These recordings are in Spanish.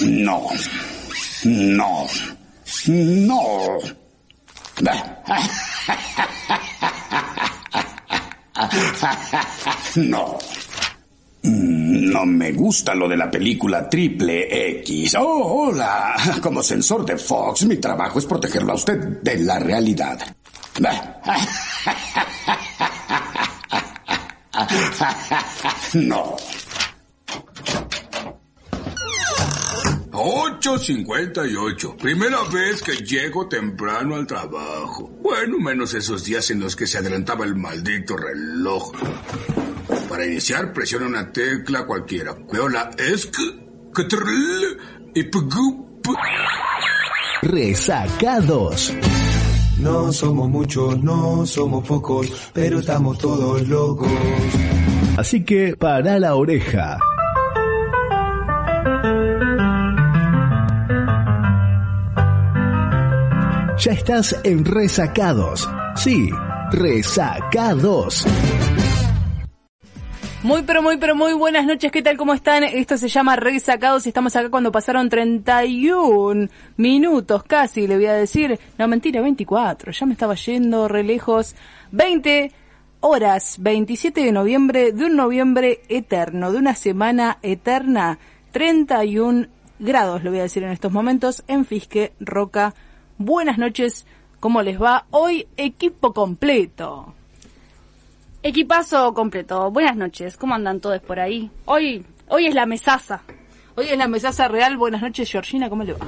No. No. No. No. No me gusta lo de la película Triple X. Oh, hola. Como sensor de Fox, mi trabajo es protegerlo a usted de la realidad. No. 8.58. Primera vez que llego temprano al trabajo. Bueno, menos esos días en los que se adelantaba el maldito reloj. Para iniciar, presiona una tecla cualquiera. Veo la ESC, y PGUP. Resacados. No somos muchos, no somos pocos, pero estamos todos locos. Así que para la oreja. Ya estás en Resacados. Sí, Resacados. Muy pero muy pero muy buenas noches, ¿qué tal? ¿Cómo están? Esto se llama Resacados y estamos acá cuando pasaron 31 minutos casi, le voy a decir. No, mentira, 24, ya me estaba yendo re lejos. 20 horas, 27 de noviembre, de un noviembre eterno, de una semana eterna, 31 grados, le voy a decir en estos momentos, en Fisque, Roca. Buenas noches, ¿cómo les va? Hoy equipo completo. Equipazo completo. Buenas noches. ¿Cómo andan todos por ahí? Hoy, hoy es la mesaza. Hoy es la mesaza real. Buenas noches, Georgina. ¿Cómo le va?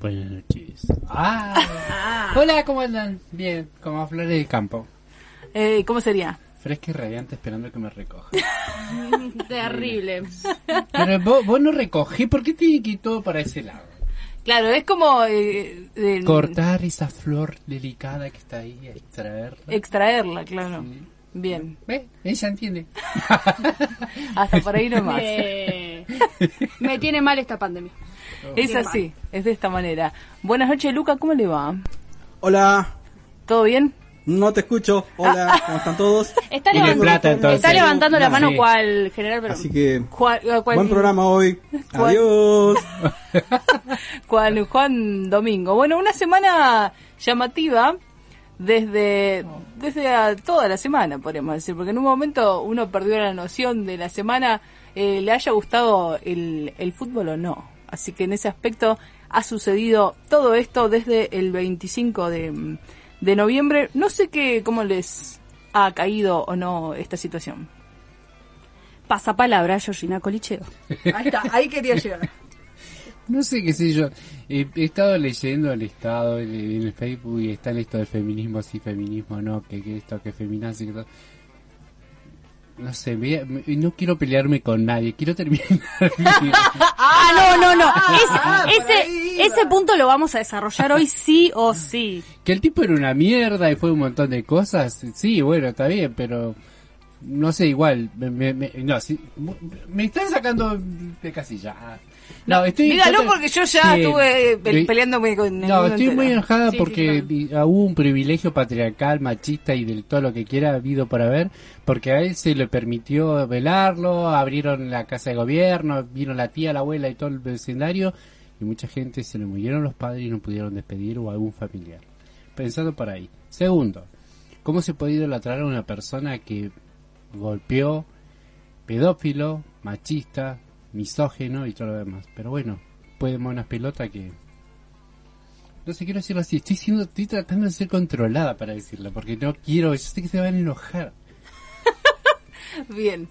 Buenas noches. Ah. Hola, ¿cómo andan? Bien, como flores del campo. Eh, ¿Cómo sería? Fresca y radiante esperando que me recoja. Terrible. Pero vos, vos no recogí, ¿por qué tiene que ir todo para ese lado? Claro, es como... eh, el- Cortar esa flor delicada que está ahí, extraerla. Extraerla, claro. Bien. ¿Ve? Ella entiende. Hasta por ahí nomás. Eh, me tiene mal esta pandemia. Es así, es de esta manera. Buenas noches, Luca, ¿cómo le va? Hola, ¿Todo bien? No te escucho. Hola, ¿cómo están todos? Está, Tiene levant- plata, entonces. está levantando la mano Sí. cual general, pero Así que, cual- buen programa hoy. Adiós. Juan, Juan Domingo. Bueno, una semana llamativa desde, desde a- toda la semana, podríamos decir, porque en un momento uno perdió la noción de la semana, eh, le haya gustado el, el fútbol o no. Así que en ese aspecto ha sucedido todo esto desde el 25 de, de noviembre. No sé qué, cómo les ha caído o no esta situación. pasapalabra, Georgina Colicheo. Ahí está, ahí quería llegar. No sé qué sé yo. Eh, he estado leyendo el estado en en el Facebook y está en esto de feminismo, sí, feminismo, no, que, que esto, que feminazi, que todo. No sé, me- me- no quiero pelearme con nadie, quiero terminar. mi- Ah, no, no, no. Ah, Ese, por ahí ese, punto lo vamos a desarrollar hoy sí o sí. que el tipo era una mierda y fue un montón de cosas. Sí, bueno, está bien, pero no sé, igual. Me, me, me- no, sí, me están sacando de casilla. No, estoy trata- porque yo ya Sí. estuve Eh, peleándome con el No, estoy muy enojada Sí, porque sí, ah, hubo un privilegio patriarcal, machista y del todo lo que quiera habido para ver, porque a él se le permitió velarlo, abrieron la casa de gobierno, vino la tía, la abuela y todo el vecindario, y mucha gente se le murieron los padres y no pudieron despedir o algún familiar. Pensando por ahí. Segundo, ¿cómo se puede idolatrar a una persona que golpeó, pedófilo, machista, misógeno y todo lo demás? Pero bueno, puede unas pelotas que no sé, quiero decirlo así. Estoy siendo, estoy tratando de ser controlada para decirlo, porque no quiero, yo sé que se van a enojar. Bien.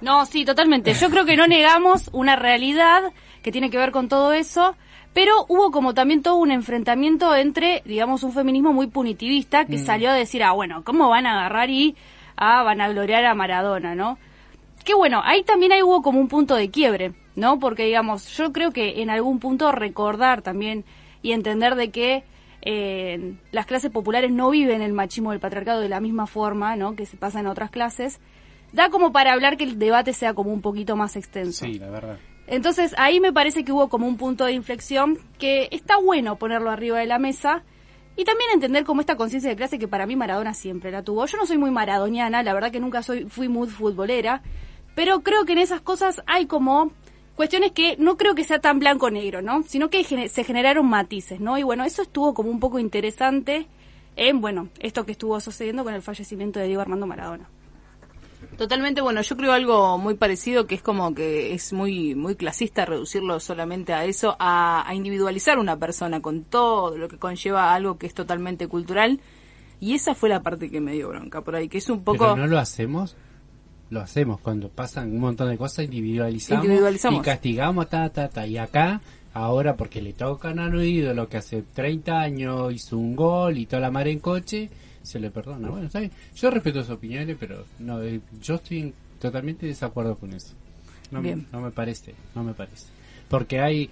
No, sí, totalmente. Yo creo que no negamos una realidad que tiene que ver con todo eso, pero hubo como también todo un enfrentamiento entre, digamos, un feminismo muy punitivista que salió a decir, ah, bueno, ¿cómo van a agarrar y ah, van a gloriar a Maradona, no? Que bueno, ahí también ahí hubo como un punto de quiebre, ¿no? Porque, digamos, yo creo que en algún punto recordar también y entender de que eh, las clases populares no viven el machismo del patriarcado de la misma forma, ¿no? Que se pasa en otras clases da como para hablar que el debate sea como un poquito más extenso. Sí, la verdad. Entonces ahí me parece que hubo como un punto de inflexión que está bueno ponerlo arriba de la mesa y también entender como esta conciencia de clase que para mí Maradona siempre la tuvo. Yo no soy muy maradoniana, la verdad que nunca soy fui muy futbolera, pero creo que en esas cosas hay como cuestiones que no creo que sea tan blanco-negro, ¿no? Sino que se generaron matices, ¿no? Y bueno, eso estuvo como un poco interesante en, bueno, esto que estuvo sucediendo con el fallecimiento de Diego Armando Maradona. Totalmente, bueno, yo creo algo muy parecido que es como que es muy muy clasista reducirlo solamente a eso, a, a individualizar una persona con todo lo que conlleva algo que es totalmente cultural. Y esa fue la parte que me dio bronca por ahí, que es un poco... Pero no lo hacemos. Lo hacemos cuando pasan un montón de cosas, individualizamos, Individualizamos. y castigamos, ta, ta, ta. Y acá, ahora porque le tocan al oído lo que hace 30 años hizo un gol y toda la mar en coche, se le perdona. Bueno. Yo respeto sus opiniones, pero no, eh, yo estoy en totalmente desacuerdo con eso. No, me- Bien. no me parece, no me parece. Porque hay,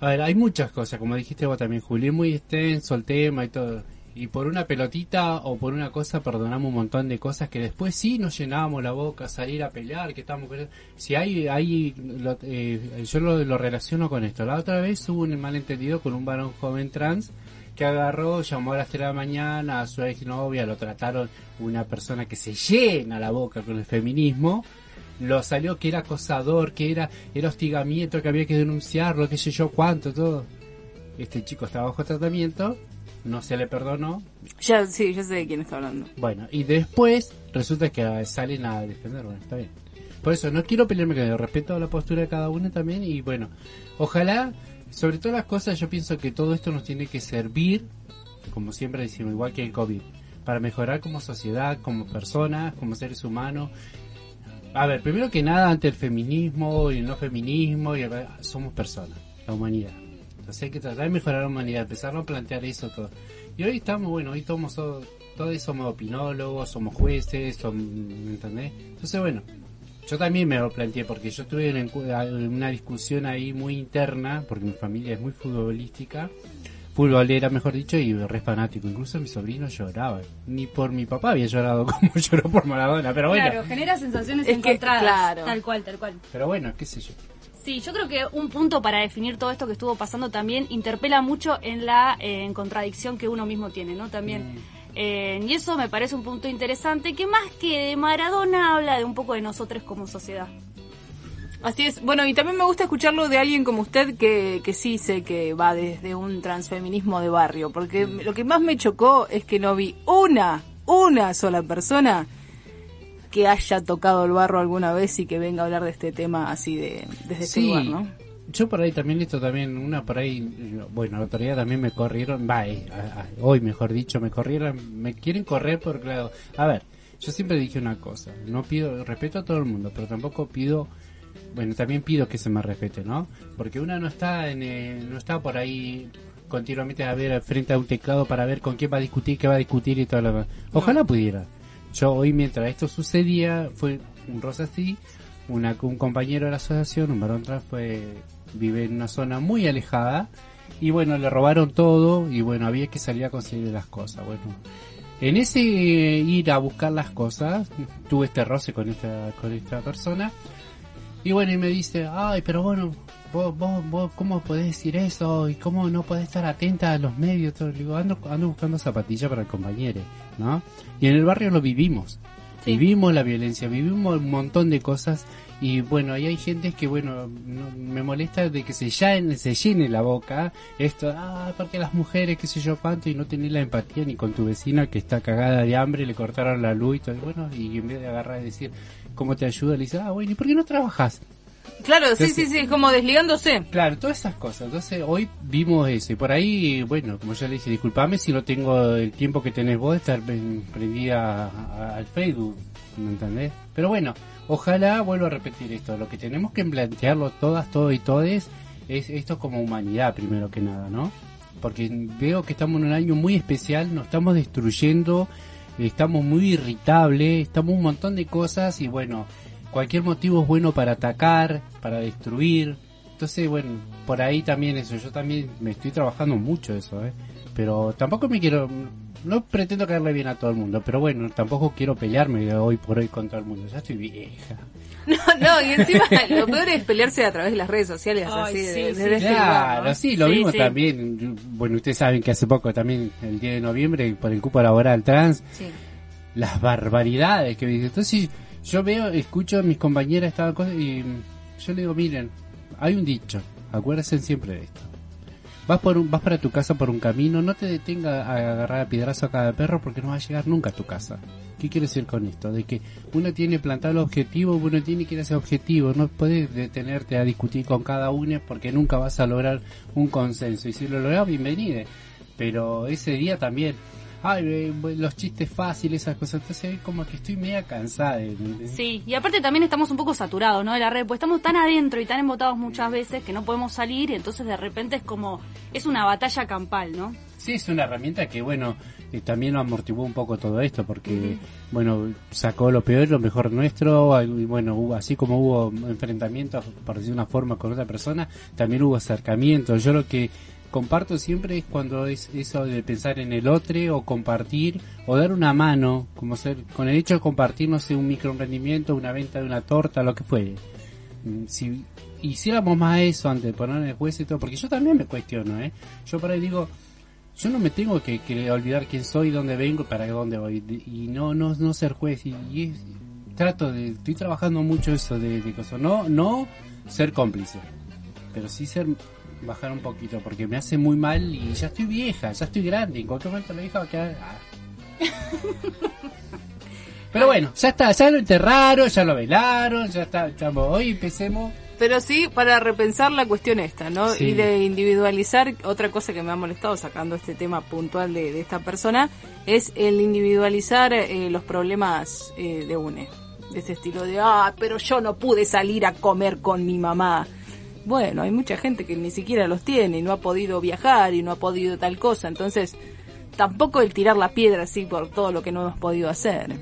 a ver, hay muchas cosas, como dijiste vos también, Juli, es muy extenso el tema y todo. Y por una pelotita o por una cosa perdonamos un montón de cosas que después sí nos llenábamos la boca, salir a pelear, que estamos... Si hay, hay lo- eh, yo lo, lo relaciono con esto. La otra vez hubo un malentendido con un varón joven trans que agarró, llamó a las 3 de la mañana a su exnovia, lo trataron una persona que se llena la boca con el feminismo, lo salió que era acosador, que era, era hostigamiento, que había que denunciarlo, qué sé yo cuánto, todo. Este chico estaba bajo tratamiento, no se le perdonó. Ya, sí, ya sé de quién está hablando. Bueno, y después resulta que salen a defender, bueno, está bien. Por eso no quiero pelearme con ellos, respeto la postura de cada uno también y bueno, ojalá, sobre todas las cosas, yo pienso que todo esto nos tiene que servir, como siempre decimos, igual que el COVID, para mejorar como sociedad, como personas, como seres humanos. A ver, primero que nada, ante el feminismo y el no feminismo, y somos personas, la humanidad. Entonces hay que tratar de mejorar la humanidad, empezar a plantear eso todo. Y hoy estamos, bueno, hoy todos, todos somos opinólogos, somos jueces, somos, ¿me entendés? Entonces, bueno, yo también me lo planteé porque yo tuve una, una discusión ahí muy interna, porque mi familia es muy futbolística, futbolera mejor dicho, y re fanático. Incluso mi sobrino lloraba. Ni por mi papá había llorado como lloró por Maradona, pero bueno. Claro, genera sensaciones Es que, encontradas. claro. Tal cual, tal cual. Pero bueno, qué sé yo. Sí, yo creo que un punto para definir todo esto que estuvo pasando también interpela mucho en la eh, en contradicción que uno mismo tiene, ¿no? También. Eh, y eso me parece un punto interesante que más que de Maradona habla de un poco de nosotros como sociedad. Así es. Bueno, y también me gusta escucharlo de alguien como usted que, que sí sé que va desde un transfeminismo de barrio, porque lo que más me chocó es que no vi una, una sola persona que haya tocado el barro alguna vez y que venga a hablar de este tema así de desde este Sí, lugar, ¿no? Yo por ahí también esto también, una por ahí, bueno, la día también me corrieron, va, eh, hoy mejor dicho, me corrieron, me quieren correr por claro, a ver, yo siempre dije una cosa, no pido, respeto a todo el mundo, pero tampoco pido, bueno, también pido que se me respete, ¿no? Porque una no está en, eh, no está por ahí continuamente a ver frente a un teclado para ver con quién va a discutir, qué va a discutir y todo lo demás. Ojalá pudiera. Yo hoy mientras esto sucedía, fue un rosa así, una, un compañero de la asociación, un varón trans, fue, vive en una zona muy alejada y bueno, le robaron todo y bueno, había que salir a conseguir las cosas. Bueno, en ese eh, ir a buscar las cosas, tuve este roce con esta, con esta persona y bueno, y me dice, ay, pero bueno, vos, vos, vos, ¿cómo podés decir eso? ¿Y cómo no podés estar atenta a los medios? Todo? Le digo, ando, ando buscando zapatillas para el compañero, ¿no? Y en el barrio lo vivimos. Sí. Vivimos la violencia, vivimos un montón de cosas y bueno, ahí hay gente que bueno, no- me molesta de que se llene, se llene la boca esto, ah, porque las mujeres, qué sé yo cuánto, y no tener la empatía ni con tu vecina que está cagada de hambre, le cortaron la luz y todo, y bueno, y en vez de agarrar y decir, ¿cómo te ayuda? Le dice, ah, bueno, ¿y por qué no trabajas? Claro, sí, Entonces- sí, sí, como desligándose. Claro, todas esas cosas. Entonces, hoy vimos eso. Y por ahí, bueno, como ya le dije, disculpame si no tengo el tiempo que tenés vos de estar prendida al Facebook. ¿Me entendés? Pero bueno, ojalá vuelvo a repetir esto. Lo que tenemos que plantearlo todas, todos y todes es esto como humanidad, primero que nada, ¿no? Porque veo que estamos en un año muy especial, nos estamos destruyendo, estamos muy irritables, estamos un montón de cosas y bueno, cualquier motivo es bueno para atacar, para destruir. Entonces, bueno, por ahí también eso, yo también me estoy trabajando mucho eso, ¿eh? Pero tampoco me quiero, no pretendo caerle bien a todo el mundo, pero bueno, tampoco quiero pelearme de hoy por hoy con todo el mundo, ya estoy vieja. No, no, y encima lo peor es pelearse a través de las redes sociales, Ay, así, de- sí, de- sí, este Claro, lugar, ¿no? sí, lo Sí, vimos sí. también. Bueno, ustedes saben que hace poco también, el 10 de noviembre, por el cupo laboral trans, Sí. las barbaridades que me dicen. Entonces yo veo, escucho a mis compañeras estaban cosas y Yo le digo, miren, hay un dicho, acuérdense siempre de esto. Vas por un, vas para tu casa por un camino, no te detenga a agarrar a piedrazo a cada perro porque no va a llegar nunca a tu casa. ¿Qué quiere decir con esto? De que uno tiene plantado el objetivo, uno tiene que ir a ese objetivo, no puedes detenerte a discutir con cada uno porque nunca vas a lograr un consenso. Y si lo logras, bienvenido. Pero ese día también, ay, eh, los chistes fáciles, esas cosas, entonces como que estoy media cansada. de- de- Sí, y aparte también estamos un poco saturados, ¿no? De la red, pues estamos tan adentro y tan embotados muchas veces que no podemos salir y entonces de repente es como, es una batalla campal, ¿no? Sí, es una herramienta que, bueno, eh, también lo amortiguó un poco todo esto, porque, bueno, sacó lo peor y lo mejor nuestro, y bueno, hubo, así como hubo enfrentamientos, por decir una forma, con otra persona, también hubo acercamientos. Yo lo que comparto siempre es cuando es eso de pensar en el otro, o compartir, o dar una mano, como ser, con el hecho de compartir, no sé, un microemprendimiento, una venta de una torta, lo que fuere. Mm, Si hiciéramos más eso antes de poner el juez y todo, porque yo también me cuestiono, ¿eh? Yo por ahí digo, yo no me tengo que, olvidar quién soy, dónde vengo, para dónde voy, y no, no, no ser juez, y, y es- trato de, estoy trabajando mucho eso de, de cosas, no, no ser cómplice, pero sí ser, bajar un poquito, porque me hace muy mal y ya estoy vieja, ya estoy grande, en cualquier momento la vieja va a quedar... ah. Pero bueno, ya está, ya lo enterraron, ya lo velaron, ya está, chamo, hoy empecemos... Pero sí, para repensar la cuestión esta, ¿no? Sí. Y de individualizar, otra cosa que me ha molestado sacando este tema puntual de, de esta persona, es el individualizar eh, los problemas eh, de UNE. De este estilo de, ah, pero yo no pude salir a comer con mi mamá. Bueno, hay mucha gente que ni siquiera los tiene y no ha podido viajar y no ha podido tal cosa. Entonces, tampoco el tirar la piedra así por todo lo que no hemos podido hacer.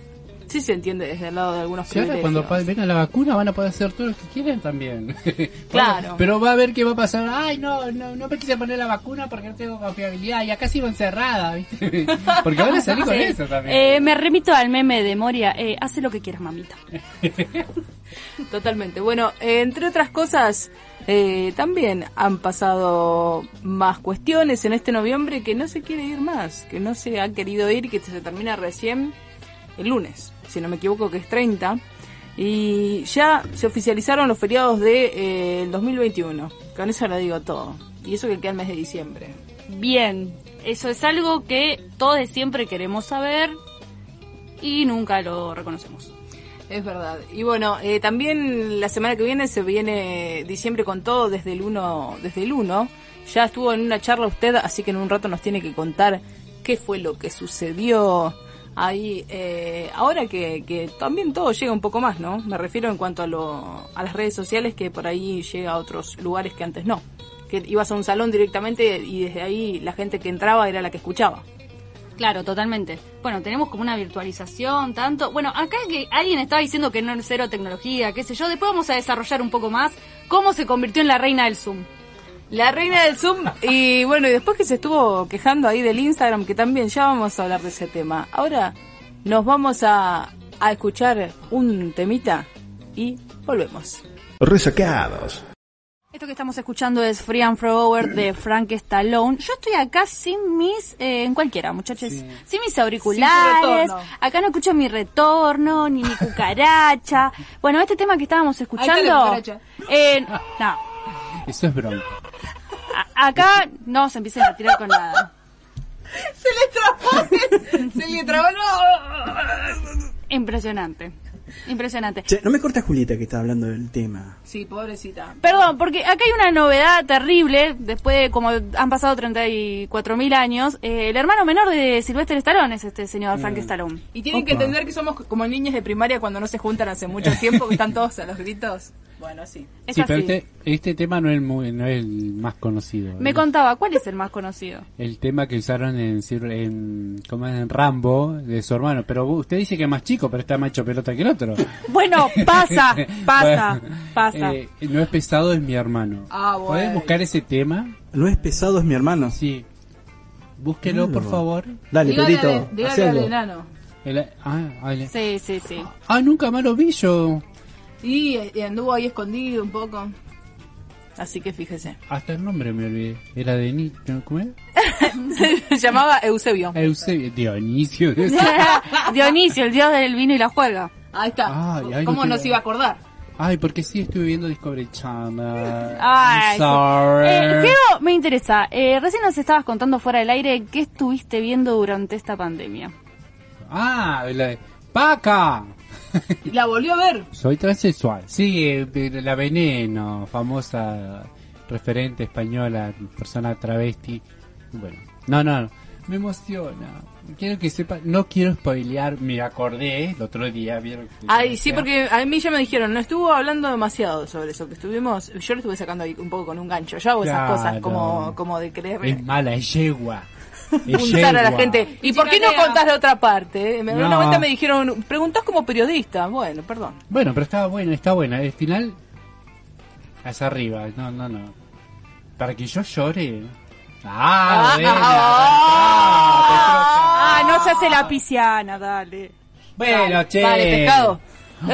Sí se entiende desde el lado de algunos Si ahora cuando venga la vacuna van a poder hacer todo lo que quieren también. Claro. Pero va a ver qué va a pasar. Ay, no, no, no me quise poner la vacuna porque no tengo confiabilidad. Y acá sigo encerrada, ¿viste? Porque van a salir con Sí. eso también. Eh, me remito al meme de Moria, eh, hace lo que quieras, mamita. Totalmente. Bueno, eh, entre otras cosas, eh, también han pasado más cuestiones en este noviembre que no se quiere ir más, que no se ha querido ir, que se termina recién el lunes, si no me equivoco, que es 30. Y ya se oficializaron los feriados de eh, el 2021. Con eso lo digo todo. Y eso que queda el mes de diciembre. Bien, eso es algo que todos siempre queremos saber y nunca lo reconocemos. Es verdad. Y bueno, eh, también la semana que viene se viene diciembre con todo desde el 1, desde el 1. Ya estuvo en una charla usted, así que en un rato nos tiene que contar qué fue lo que sucedió ahí. eh, ahora que, que también todo llega un poco más, ¿no? Me refiero en cuanto a, lo, a las redes sociales que por ahí llega a otros lugares que antes no. Que ibas a un salón directamente y desde ahí la gente que entraba era la que escuchaba. Claro, totalmente. Bueno, tenemos como una virtualización, tanto. Bueno, acá que alguien estaba diciendo que no es cero tecnología, qué sé yo. Después vamos a desarrollar un poco más cómo se convirtió en la reina del Zoom. La reina del Zoom. Y bueno, y después que se estuvo quejando ahí del Instagram, que también ya vamos a hablar de ese tema. Ahora nos vamos a, a escuchar un temita y volvemos. Resacados. Esto que estamos escuchando es Free and Forever de Frank Stallone. Yo estoy acá sin mis, eh, en cualquiera, muchachos, sin mis auriculares. acá no escucho mi retorno, ni mi cucaracha. bueno, este tema que estábamos escuchando. cucaracha. eh, no, Eso es bronca. a- acá no se empiecen a tirar con nada. Se le trabó, se le trabó. Impresionante, impresionante. Che, no me corta Julieta que está hablando del tema. Sí, pobrecita. Perdón, porque acá hay una novedad terrible, después de como han pasado 34 mil años, eh, el hermano menor de Sylvester Stallone es este señor Frank Stallone. Y tienen que entender que somos como niños de primaria cuando no se juntan hace mucho tiempo, que están todos a los gritos. Bueno, sí. Es sí, así. pero este, este tema no es, muy, no es el más conocido. Me contaba, ¿cuál es el más conocido? El tema que usaron en, en, ¿cómo es? en Rambo de su hermano. Pero usted dice que es más chico, pero está más hecho pelota que el otro. Bueno, pasa, pasa, Bueno, pasa. eh, no es pesado, es mi hermano. Ah, bueno. ¿Puedes buscar ese tema? No es pesado, es mi hermano. Sí. Búsquelo, por favor. Dale, Dígale Pedrito, al- dígale al enano. El- ah, Sí, sí, sí. ah, nunca más lo vi yo. Y, y anduvo ahí escondido un poco. Así que fíjese. Hasta el nombre me olvidé. Era de Ni- ¿Cómo es? Se llamaba Eusebio. Eusebio. Dionisio. Dionisio, el dios del vino y la juerga. Ahí está. Ay, ay, ¿Cómo no nos iba a acordar? Ay, porque sí estuve viendo Discovery Channel. Ay, sorry. Eh, me interesa. Eh, recién nos estabas contando fuera del aire qué estuviste viendo durante esta pandemia. Ah, la Paca. La volvió a ver. Soy transexual. Sí, la Veneno, famosa referente española, persona travesti. Bueno, no, no, me emociona. Quiero que sepa, no quiero spoilear, me acordé el otro día, vieron. Ay, sí, porque a mí ya me dijeron, no estuvo hablando demasiado sobre eso, que estuvimos, yo lo estuve sacando ahí un poco con un gancho, yo hago esas Claro. cosas como, como de querer Es mala, es yegua. Punzar a la gente. ¿Y por qué no contás la otra parte? Me- No. Una vuelta me dijeron, preguntás como periodista, bueno, perdón. Bueno, pero estaba buena, está buena. El final, hacia arriba, no, no, no. Para que yo llore. Ah, buena, Ah, no se hace la pisciana, dale. Bueno, che. Vale, pescado.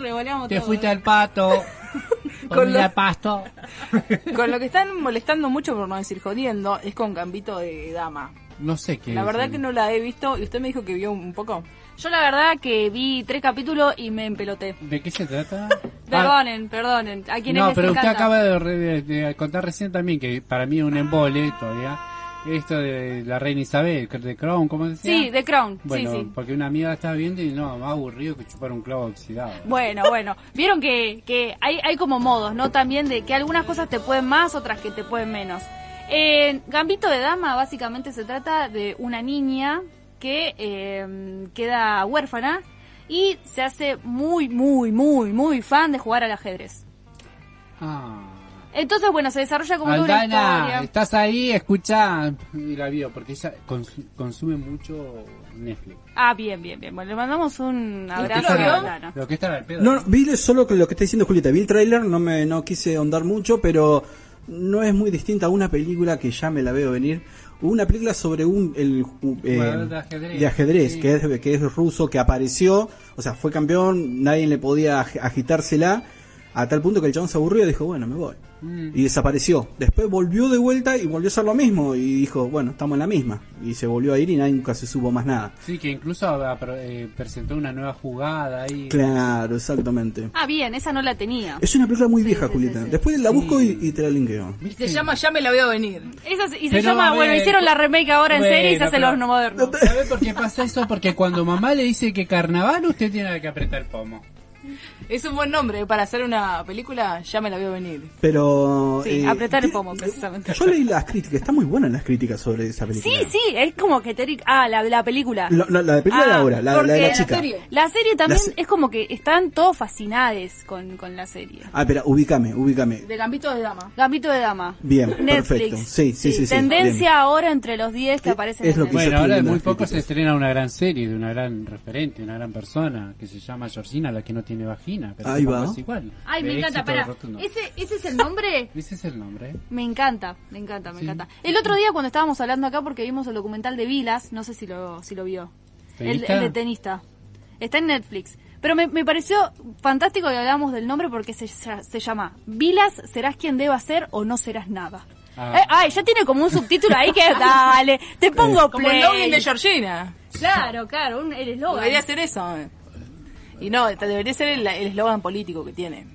Revoleamos Te todo. fuiste al pato. Con lo- la pasto. Con lo que están molestando mucho, por no decir jodiendo, es con Gambito de Dama. No sé qué. La es, verdad que no la he visto y usted me dijo que vio un poco. Yo la verdad que vi tres capítulos y me empeloté. ¿De qué se trata? Perdonen, perdonen. A quienes no, pero usted encanta. acaba de, re- de contar recién también que para mí es un embole todavía. Esto de la reina Isabel, de Crown, ¿cómo decía? Sí, The Crown. Bueno, sí, sí. porque una amiga estaba viendo y no, más aburrido que chupar un clavo oxidado. Bueno, bueno. Vieron que, que hay, hay como modos, ¿no? También de que algunas cosas te pueden más, otras que te pueden menos. En Gambito de Dama básicamente se trata de una niña que eh, queda huérfana y se hace muy, muy, muy, muy fan de jugar al ajedrez. Ah. Entonces, bueno, se desarrolla como toda una Aldana, historia. estás ahí, escucha. Y la vio, porque ella consu- consume mucho Netflix. Ah, bien, bien, bien. Bueno, le mandamos un abrazo lo vio? a Aldana. Lo que está al pedo. No, no, vi solo lo que está diciendo Julieta. Vi el tráiler, no me no quise ahondar mucho, pero no es muy distinta a una película que ya me la veo venir. Una película sobre un el, eh, Jugador de ajedrez. de ajedrez, Sí. que es que es ruso, que apareció, o sea, fue campeón, nadie le podía ag- agitársela, a tal punto que el chabón se aburrió y dijo, bueno, me voy. Mm. Y desapareció. Después volvió de vuelta y volvió a hacer lo mismo y dijo, bueno, estamos en la misma. Y se volvió a ir y nadie nunca se supo más nada. Sí, que incluso eh, presentó una nueva jugada ahí. Claro, exactamente. Ah, bien, esa no la tenía. Es una película muy vieja, sí, Julieta. sí, sí. Después la Sí. busco y, y te la linkeo. Se llama Ya me la veo venir. Esa, y se Pero, llama, ver, bueno, hicieron la remake ahora en bueno, serie y se hace pero- los no modernos. ¿Sabes por qué pasa eso? Porque cuando mamá le dice que carnaval, usted tiene que apretar el pomo. Es un buen nombre para hacer una película, ya me la veo venir. Pero. Sí, eh, apretar el pomo, precisamente. Yo leí las críticas, están muy buenas las críticas sobre esa película. Sí, sí, es como que te... Ah, la, la película. Lo- lo- la de película de Ah, ahora, la, la de la la chica. serie. La serie también La se- es como que están todos fascinados con, con la serie. Ah, espera, ubícame, ubícame. De Gambito de Dama. Gambito de Dama. Bien, Netflix. perfecto. Sí, sí, sí, sí, Tendencia bien. ahora entre los 10 que Es- aparecen es en lo que Netflix. yo Bueno, ahora de muy poco se estrena una gran serie de una gran referente, una gran persona que se llama Georgina, la que no tiene vagina. Pero Ahí va. es igual. Ay, De me encanta, éxito para. rotundo. ¿Ese, ¿Ese es el nombre? Ese es el nombre. ¿eh? Me encanta, me encanta, me Sí. encanta. El otro día cuando estábamos hablando acá porque vimos el documental de Vilas, no sé si lo, si lo vio. El, ¿Tenista? el de tenista. Está en Netflix. Pero me, me pareció fantástico que hablamos del nombre porque se, se llama Vilas, serás quien deba ser o no serás nada. Ah. Eh, ay, ya tiene como un subtítulo ahí que dale, te pongo Como el login de Georgina. Claro, claro, un, el eslogan. Debería ser eso. Y no, te- debería ser el eslogan político que tiene.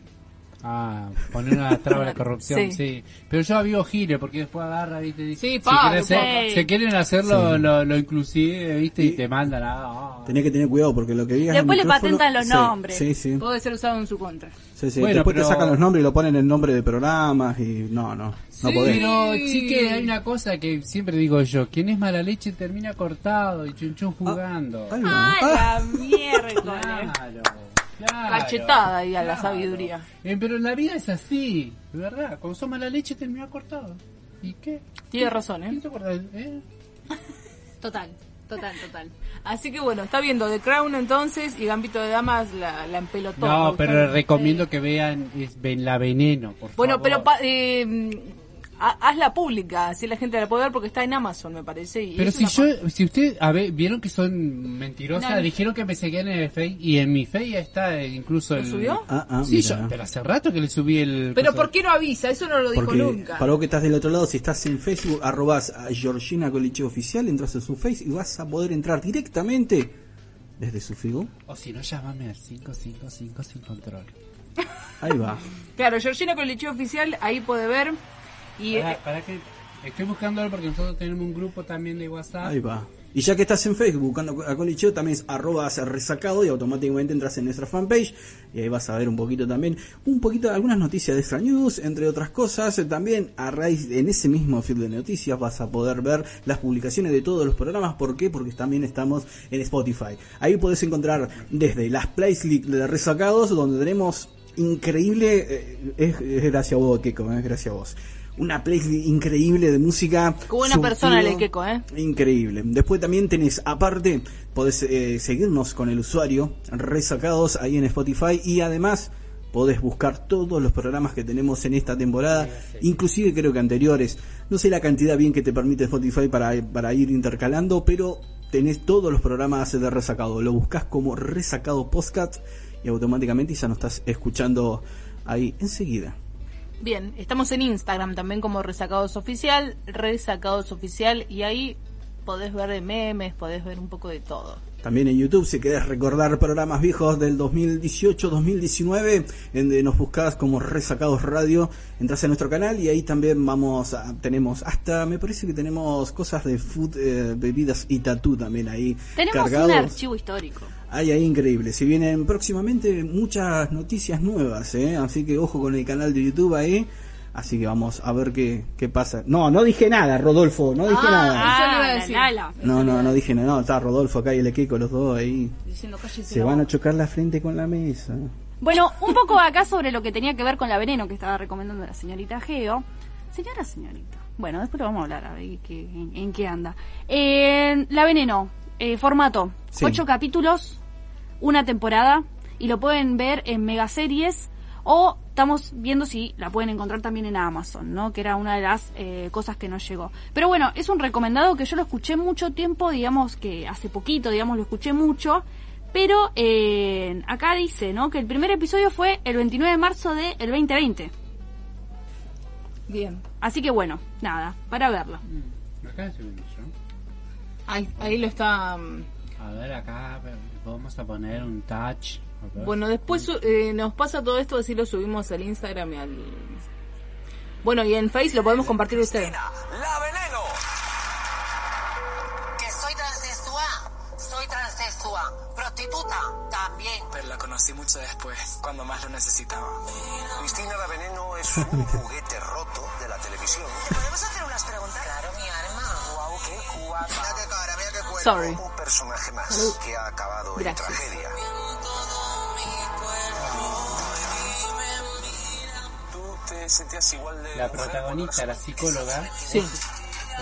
Ah, poner una traba a la corrupción, Sí. sí. Pero yo vivo gire porque después agarra, viste, dice, Sí, se, hacer- quieren hacerlo lo, lo inclusive, viste, y, te mandan a... ah. Tenés que tener cuidado porque lo que digas. Después le patentan los Sí, nombres. Sí, sí. Puede ser usado en su contra. Sí, sí. Bueno, Después pero- te sacan los nombres y lo ponen en nombre de programas y no, no. No Sí. podés. Pero, chique, hay una cosa que siempre digo yo, quien es mala leche termina cortado y chunchun jugando. Ay, no. Ah, Ay, la miércoles. Claro, claro. Cachetada ahí a la Claro. sabiduría. Eh, pero la vida es así, de verdad. Cuando sos mala leche termina cortado. ¿Y qué? Tiene razón, ¿Qué ¿eh? te acordás? ¿Eh? Total, total, total. Así que bueno, está viendo The Crown entonces y Gambito de Damas la, la empelotó. No, pero gustó. recomiendo que vean es, ven la veneno, por Bueno, favor. pero pa- eh, hazla pública, así la gente la puede ver porque está en Amazon, me parece. y Pero si yo, si usted, a ver, vieron que son mentirosas, No. dijeron que me seguían en el Face y en mi Face ya está eh, incluso ¿Lo el... subió? Ah, ah, sí, mira. yo, pero hace rato que le subí el... Pero. ¿por qué no avisa? Eso no lo dijo Porque nunca. para vos que estás del otro lado, si estás en Facebook, arrobas a Georgina Coliche Oficial, entras a su Face y vas a poder entrar directamente desde su figu. O si no, llámame al 555 sin control. Ahí va. Claro, Georgina con el lecheo oficial, ahí puede ver. Y Para, eh, para que estoy buscándolo porque nosotros tenemos un grupo también de WhatsApp. Ahí va. Y ya que estás en Facebook buscando a Colicheo, también es arroba resacado y automáticamente entras en nuestra fanpage y ahí vas a ver un poquito también, un poquito de algunas noticias de Extra News, entre otras cosas. También a raíz, en ese mismo feed de noticias vas a poder ver las publicaciones de todos los programas. ¿Por qué? Porque también estamos en Spotify. Ahí podés encontrar desde las playlists de resacados, donde tenemos increíble, eh, es, es gracias a vos, Keiko, es gracias a vos. Una playlist increíble de música. qué buena surtido. persona el Queco, ¿eh? Increíble. Después también tenés, aparte, podés eh, seguirnos con el usuario Resacados ahí en Spotify y además podés buscar todos los programas que tenemos en esta temporada, inclusive creo que anteriores. No sé la cantidad bien que te permite Spotify para, para ir intercalando, pero tenés todos los programas de Resacado. Lo buscas como Resacado Podcast y automáticamente ya nos estás escuchando ahí enseguida. Bien, estamos en Instagram también como Resacados Oficial, Resacados Oficial, y ahí podés ver de memes, podés ver un poco de todo. También en YouTube, si querés recordar programas viejos del 2018-2019, en donde nos buscás como Resacados Radio, entras a nuestro canal y ahí también vamos a, tenemos hasta, me parece que tenemos cosas de food, eh, bebidas y tatú también ahí Tenemos cargados. un archivo histórico. Ay, ahí increíble. Si vienen próximamente muchas noticias nuevas, ¿eh? Así que ojo con el canal de YouTube ahí. Así que vamos a ver qué, qué pasa. No, no dije nada, Rodolfo, no dije nada. Eso le iba a la decir. Lala. No, no, no dije nada. No, está Rodolfo acá y el Equico, los dos ahí. Diciendo Se van a chocar la frente con la mesa. Bueno, un poco acá sobre lo que tenía que ver con la veneno que estaba recomendando la señorita Geo. Señora, señorita. Bueno, después lo vamos a hablar a ver qué- en, en qué anda. Eh, la veneno, eh, formato, Sí. ocho capítulos, una temporada, y lo pueden ver en megaseries o estamos viendo si la pueden encontrar también en Amazon, ¿no? Que era una de las eh, cosas que nos llegó. Pero bueno, es un recomendado que yo lo escuché mucho tiempo, digamos que hace poquito, digamos, lo escuché mucho. Pero eh, acá dice, ¿no? Que el primer episodio fue el 29 de marzo del 2020. Bien, Así que bueno, nada, para verlo. Acá se ve yo. Ahí, ahí lo está... mm, A ver, acá vamos a poner un touch. Bueno, después eh, nos pasa todo esto, así lo subimos al Instagram y al... Bueno, y en Face lo podemos compartir ustedes. La veneno. Prostituta también. Pero la conocí mucho después, cuando más lo necesitaba. Cristina la Veneno es un juguete roto de la televisión. ¿Te podemos hacer unas preguntas? Claro, mi arma. Guau, qué guapa. Mira qué cara, mira qué cuerpo. Sorry. Un personaje más que ha acabado en tragedia. ¿Tú te sentías igual de La protagonista, la psicóloga, Sí.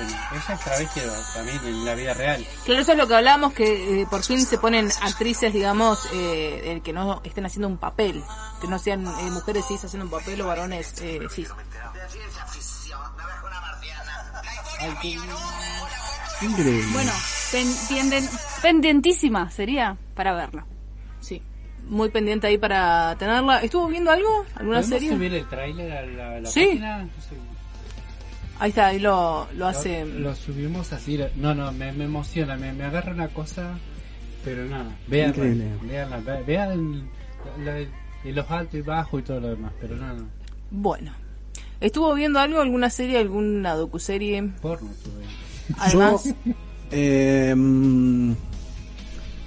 Bueno, ella es travesti también en la vida real. Claro, eso es lo que hablábamos, que eh, por fin se ponen actrices, digamos, eh, eh, que no estén haciendo un papel, que no sean eh, mujeres cis haciendo un papel o varones eh, cis. Increíble. Bueno, pen- pienden- pendientísima sería para verla. Sí, muy pendiente ahí para tenerla. ¿Estuvo viendo algo? ¿Alguna ¿Podemos serie? subir el tráiler a la, a la Sí. página? No sé. Ahí está, ahí lo, lo hace... Lo, lo subimos así. No, no, me, me emociona, me, me agarra una cosa, pero nada. Vean, Increíble. vean, vean los altos y bajos y todo lo demás, pero nada, Bueno. ¿Estuvo viendo algo? ¿Alguna serie? ¿Alguna docuserie? porno tuve. Además, Yo, eh,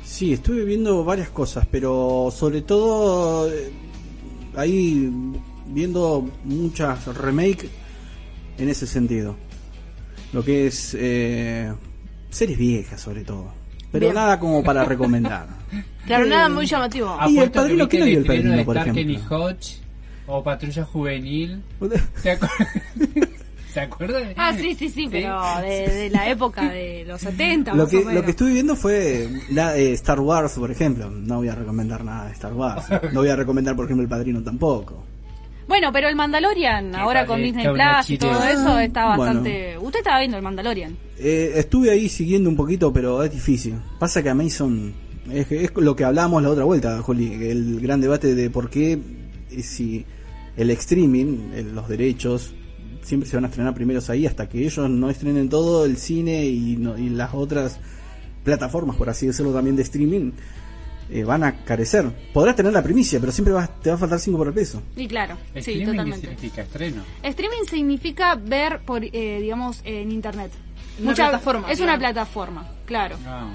sí, estuve viendo varias cosas, pero sobre todo eh, ahí viendo muchas remake en ese sentido. Lo que es eh, series viejas sobre todo. Pero Bien. nada como para recomendar. claro, nada muy llamativo. Ah, ¿Y el que Padrino? ¿Qué no vio el Padrino, de por ejemplo? Hodge o Patrulla Juvenil. ¿Se acuerdan? ¿Se acuerdan? Ah, sí, sí, sí, pero de, de la época de los 70, Lo más que, o menos. lo que estuve viendo fue la, eh, Star Wars, por ejemplo. No voy a recomendar nada de Star Wars. No voy a recomendar, por ejemplo, El Padrino tampoco. Bueno, pero el Mandalorian, ahora con Disney está Plus y todo eso, está Bueno. bastante... Usted estaba viendo el Mandalorian. Eh, estuve ahí siguiendo un poquito, pero es difícil. Pasa que Amazon es, es lo que hablábamos la otra vuelta, Juli, el gran debate de por qué eh, si el streaming, el- los derechos, siempre se van a estrenar primeros ahí hasta que ellos no estrenen todo el cine y, no- y las otras plataformas, por así decirlo, también de streaming. Eh, van a carecer. Podrás tener la primicia, pero siempre vas- te va a faltar 5 por el peso. Y claro, sí, ¿Streaming qué significa estreno? Streaming significa ver por, eh, digamos, en internet. Una plataforma, Es una plataforma, claro. Ah.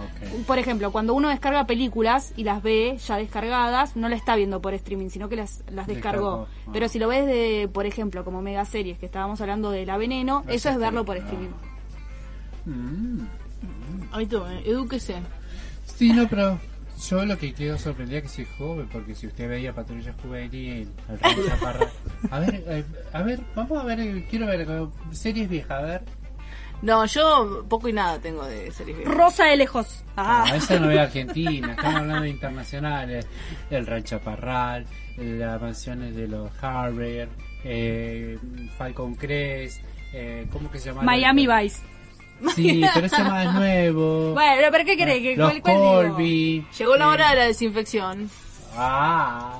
Por ejemplo, cuando uno descarga películas y las ve ya descargadas, no la está viendo por streaming, sino que las, las descargó. Descargó, ah. Pero si lo ves de, por ejemplo, como megaseries que estábamos hablando de La Veneno, No eso es verlo por streaming, streaming. Mm. Ahí tú, edúquese. Sí, no, pero yo lo que quedo sorprendido es que soy joven, porque si usted veía Patrulla Juvenil, Chaparral- A ver, eh, a ver, vamos a ver, eh, quiero ver eh, series viejas, a ver. No, yo poco y nada tengo de series viejas. Rosa de lejos. Ah, Ah. esa no es argentina, estamos hablando de internacionales. El Rancho Parral, las mansiones de los Harvard, eh, Falcon Crest, eh, ¿cómo que se llama? Miami Vice. Sí, pero ese es más nuevo. Bueno, pero ¿qué querés? ¿Que Los cuál- cuál digo? Colby. Llegó la eh, hora de la desinfección. Ah,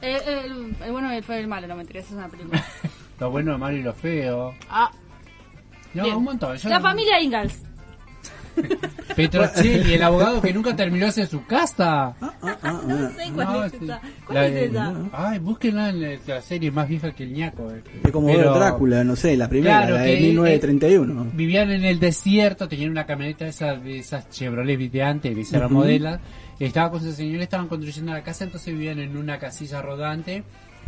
Eh, el, el bueno, el y el malo, no me interesa, es una película. lo bueno, lo malo y lo feo. Ah, No, Bien. un montón. Yo La no- familia Ingalls. Petrocelli, el abogado que nunca terminó hacia su casa. Ah, ah, ah. No sé cuál No, es esa. ¿Cuál La es esa? Ay, búsquenla en la, serie más vieja que el ñaco. eh. Es como Pero- Drácula, no sé, la primera, Claro, la de que- 1931. Vivían en el desierto, tenían una camioneta de esas, de esas Chevrolet de antes, de esa Ujú. modela. Estaba con su señor, estaban construyendo la casa, entonces vivían en una casilla rodante.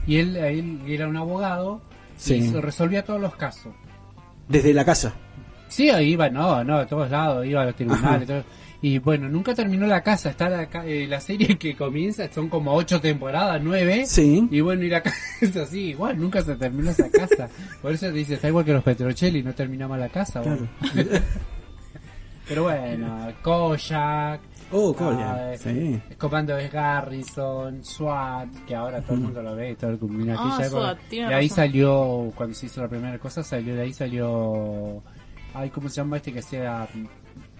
Y él, él era un abogado Sí. y resolvía todos los casos. Desde la casa. Sí, ahí iba, no, no, a todos lados, iba a los tribunales. Todo. Y bueno, nunca terminó la casa. Está la, ca- eh, la serie que comienza, son como ocho temporadas, nueve. Sí. Y bueno, y la casa es así, igual, nunca se terminó esa casa. Por eso te dice, está igual que los Petrocelli, no terminamos la casa. bueno. Pero bueno, Kojak. Oh, Kojak, ah, sí. Comando de Garrison, SWAT, que ahora todo el mundo lo ve, todo el mundo Ah. SWAT, tiene De ahí razón. salió, cuando se hizo la primera cosa, salió de ahí salió. Ay, ¿cómo se llama este que hacía?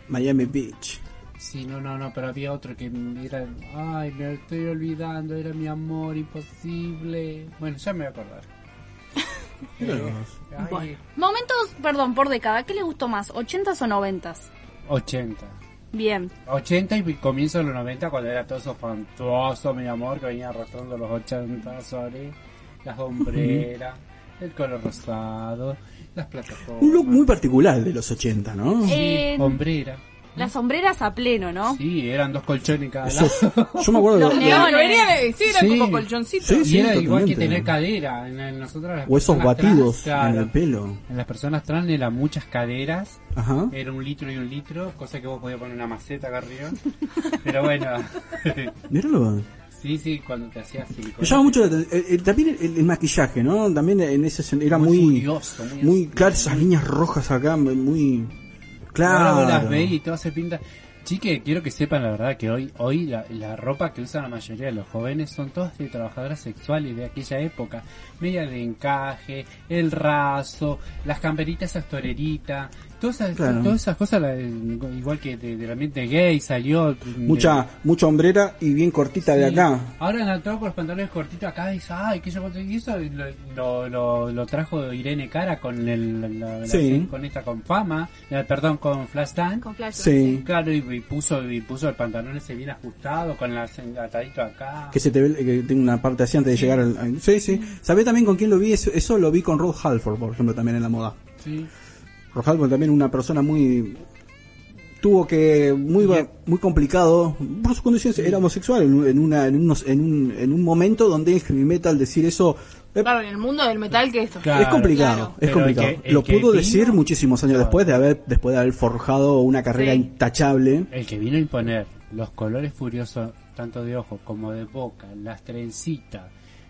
Miami Beach. Sí, no, no, no, pero había otro que era. Ay, me estoy olvidando, era mi amor imposible. Bueno, ya me voy a acordar. Eh, Bueno. Momentos, perdón, por década, ¿qué le gustó más? ¿80s o 90s? 80. Bien. 80 y comienzo de los 90 cuando era todo eso fantuoso, mi amor, que venía arrastrando los 80, sorry. Las hombreras, el color rosado, las plataformas. Un look muy particular de los 80, ¿no? Sí, Eh, hombrera. Las sombreras a pleno, ¿no? Sí, eran dos colchones cada Eso- lado. yo me acuerdo de, Los neones. Venía sí, era Sí. como colchoncito. Sí, y era igual que tener cadera. En, en nosotros las o esos batidos trans, claro, en el pelo. en las personas trans eran muchas caderas. Ajá. Era un litro y un litro, cosa que vos podías poner una maceta acá arriba. Pero bueno, Míralo. sí, sí, cuando te hacías Me silicona. llama mucho la eh, eh, también el, el maquillaje, ¿no? También en ese era Muy muy furioso, muy muy claro esas líneas rojas acá, muy Ahora vos las claro. ves y todo se pinta. Chique, quiero que sepan la verdad que hoy hoy la, la ropa que usan la mayoría de los jóvenes son todas de trabajadoras sexuales de aquella época. Media de encaje, el raso, las camperitas esas toreritas, todas esas, Claro. todas esas cosas, la- igual que de- del ambiente gay salió. de- Mucha mucha hombrera y bien cortita de Sí. acá. Ahora en el trabajo con los pantalones cortitos acá dice, ay, que yo y eso lo, lo, lo, lo trajo Irene Cara con el, la- la- Sí. con esta con fama, eh, perdón, con Flashdance. Con flash. Sí. Claro, y, y puso y puso el pantalón ese bien ajustado con las atadito acá. Que se te ve, que tiene una parte así antes de llegar al... al- Sí, sí. ¿Sabés también con quién lo vi? Eso, eso lo vi con Rod Halford, por ejemplo, también en la moda. Sí. Halford también una persona muy... Tuvo que... Muy, muy complicado. Por sus condiciones, era homosexual en, un- en, una, en, unos, en, un, en un momento donde el heavy metal decir eso... eh, Claro, en el mundo del metal que esto. Claro. es complicado, claro. es Pero complicado. el que- el lo pudo vino- decir muchísimos años Claro. después de haber después de haber forjado una carrera Sí. intachable. El que vino a imponer los colores furiosos, tanto de ojo como de boca, las trencitas,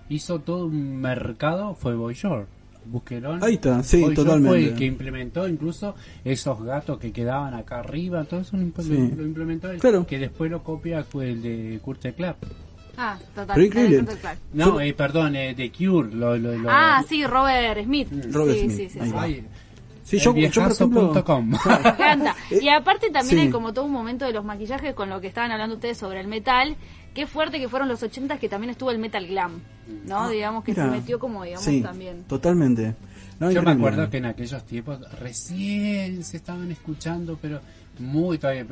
hizo todo un mercado, fue Boy George. Busquerón. Ahí está, sí, George totalmente. Fue el que implementó incluso esos gatos que quedaban acá arriba, todo eso Sí. lo implementó él, Claro. que después lo copia fue el de Kurt Club. Ah, total. Pero increíble. No, eh, perdón, eh, de Cure. Lo, lo, lo- Ah, sí, Robert Smith. Robert sí, Smith, sí, sí, ahí sí. Sí, yo, yo por ejemplo... elviejazo.com. Me encanta. Y aparte también Sí. hay como todo un momento de los maquillajes con lo que estaban hablando ustedes sobre el metal. Qué fuerte que fueron los 80 que también estuvo el metal glam, ¿no? digamos que Ah, Mira. se metió como, digamos, sí, también. totalmente. No, Yo me acuerdo que en aquellos tiempos recién se estaban escuchando, pero muy todavía.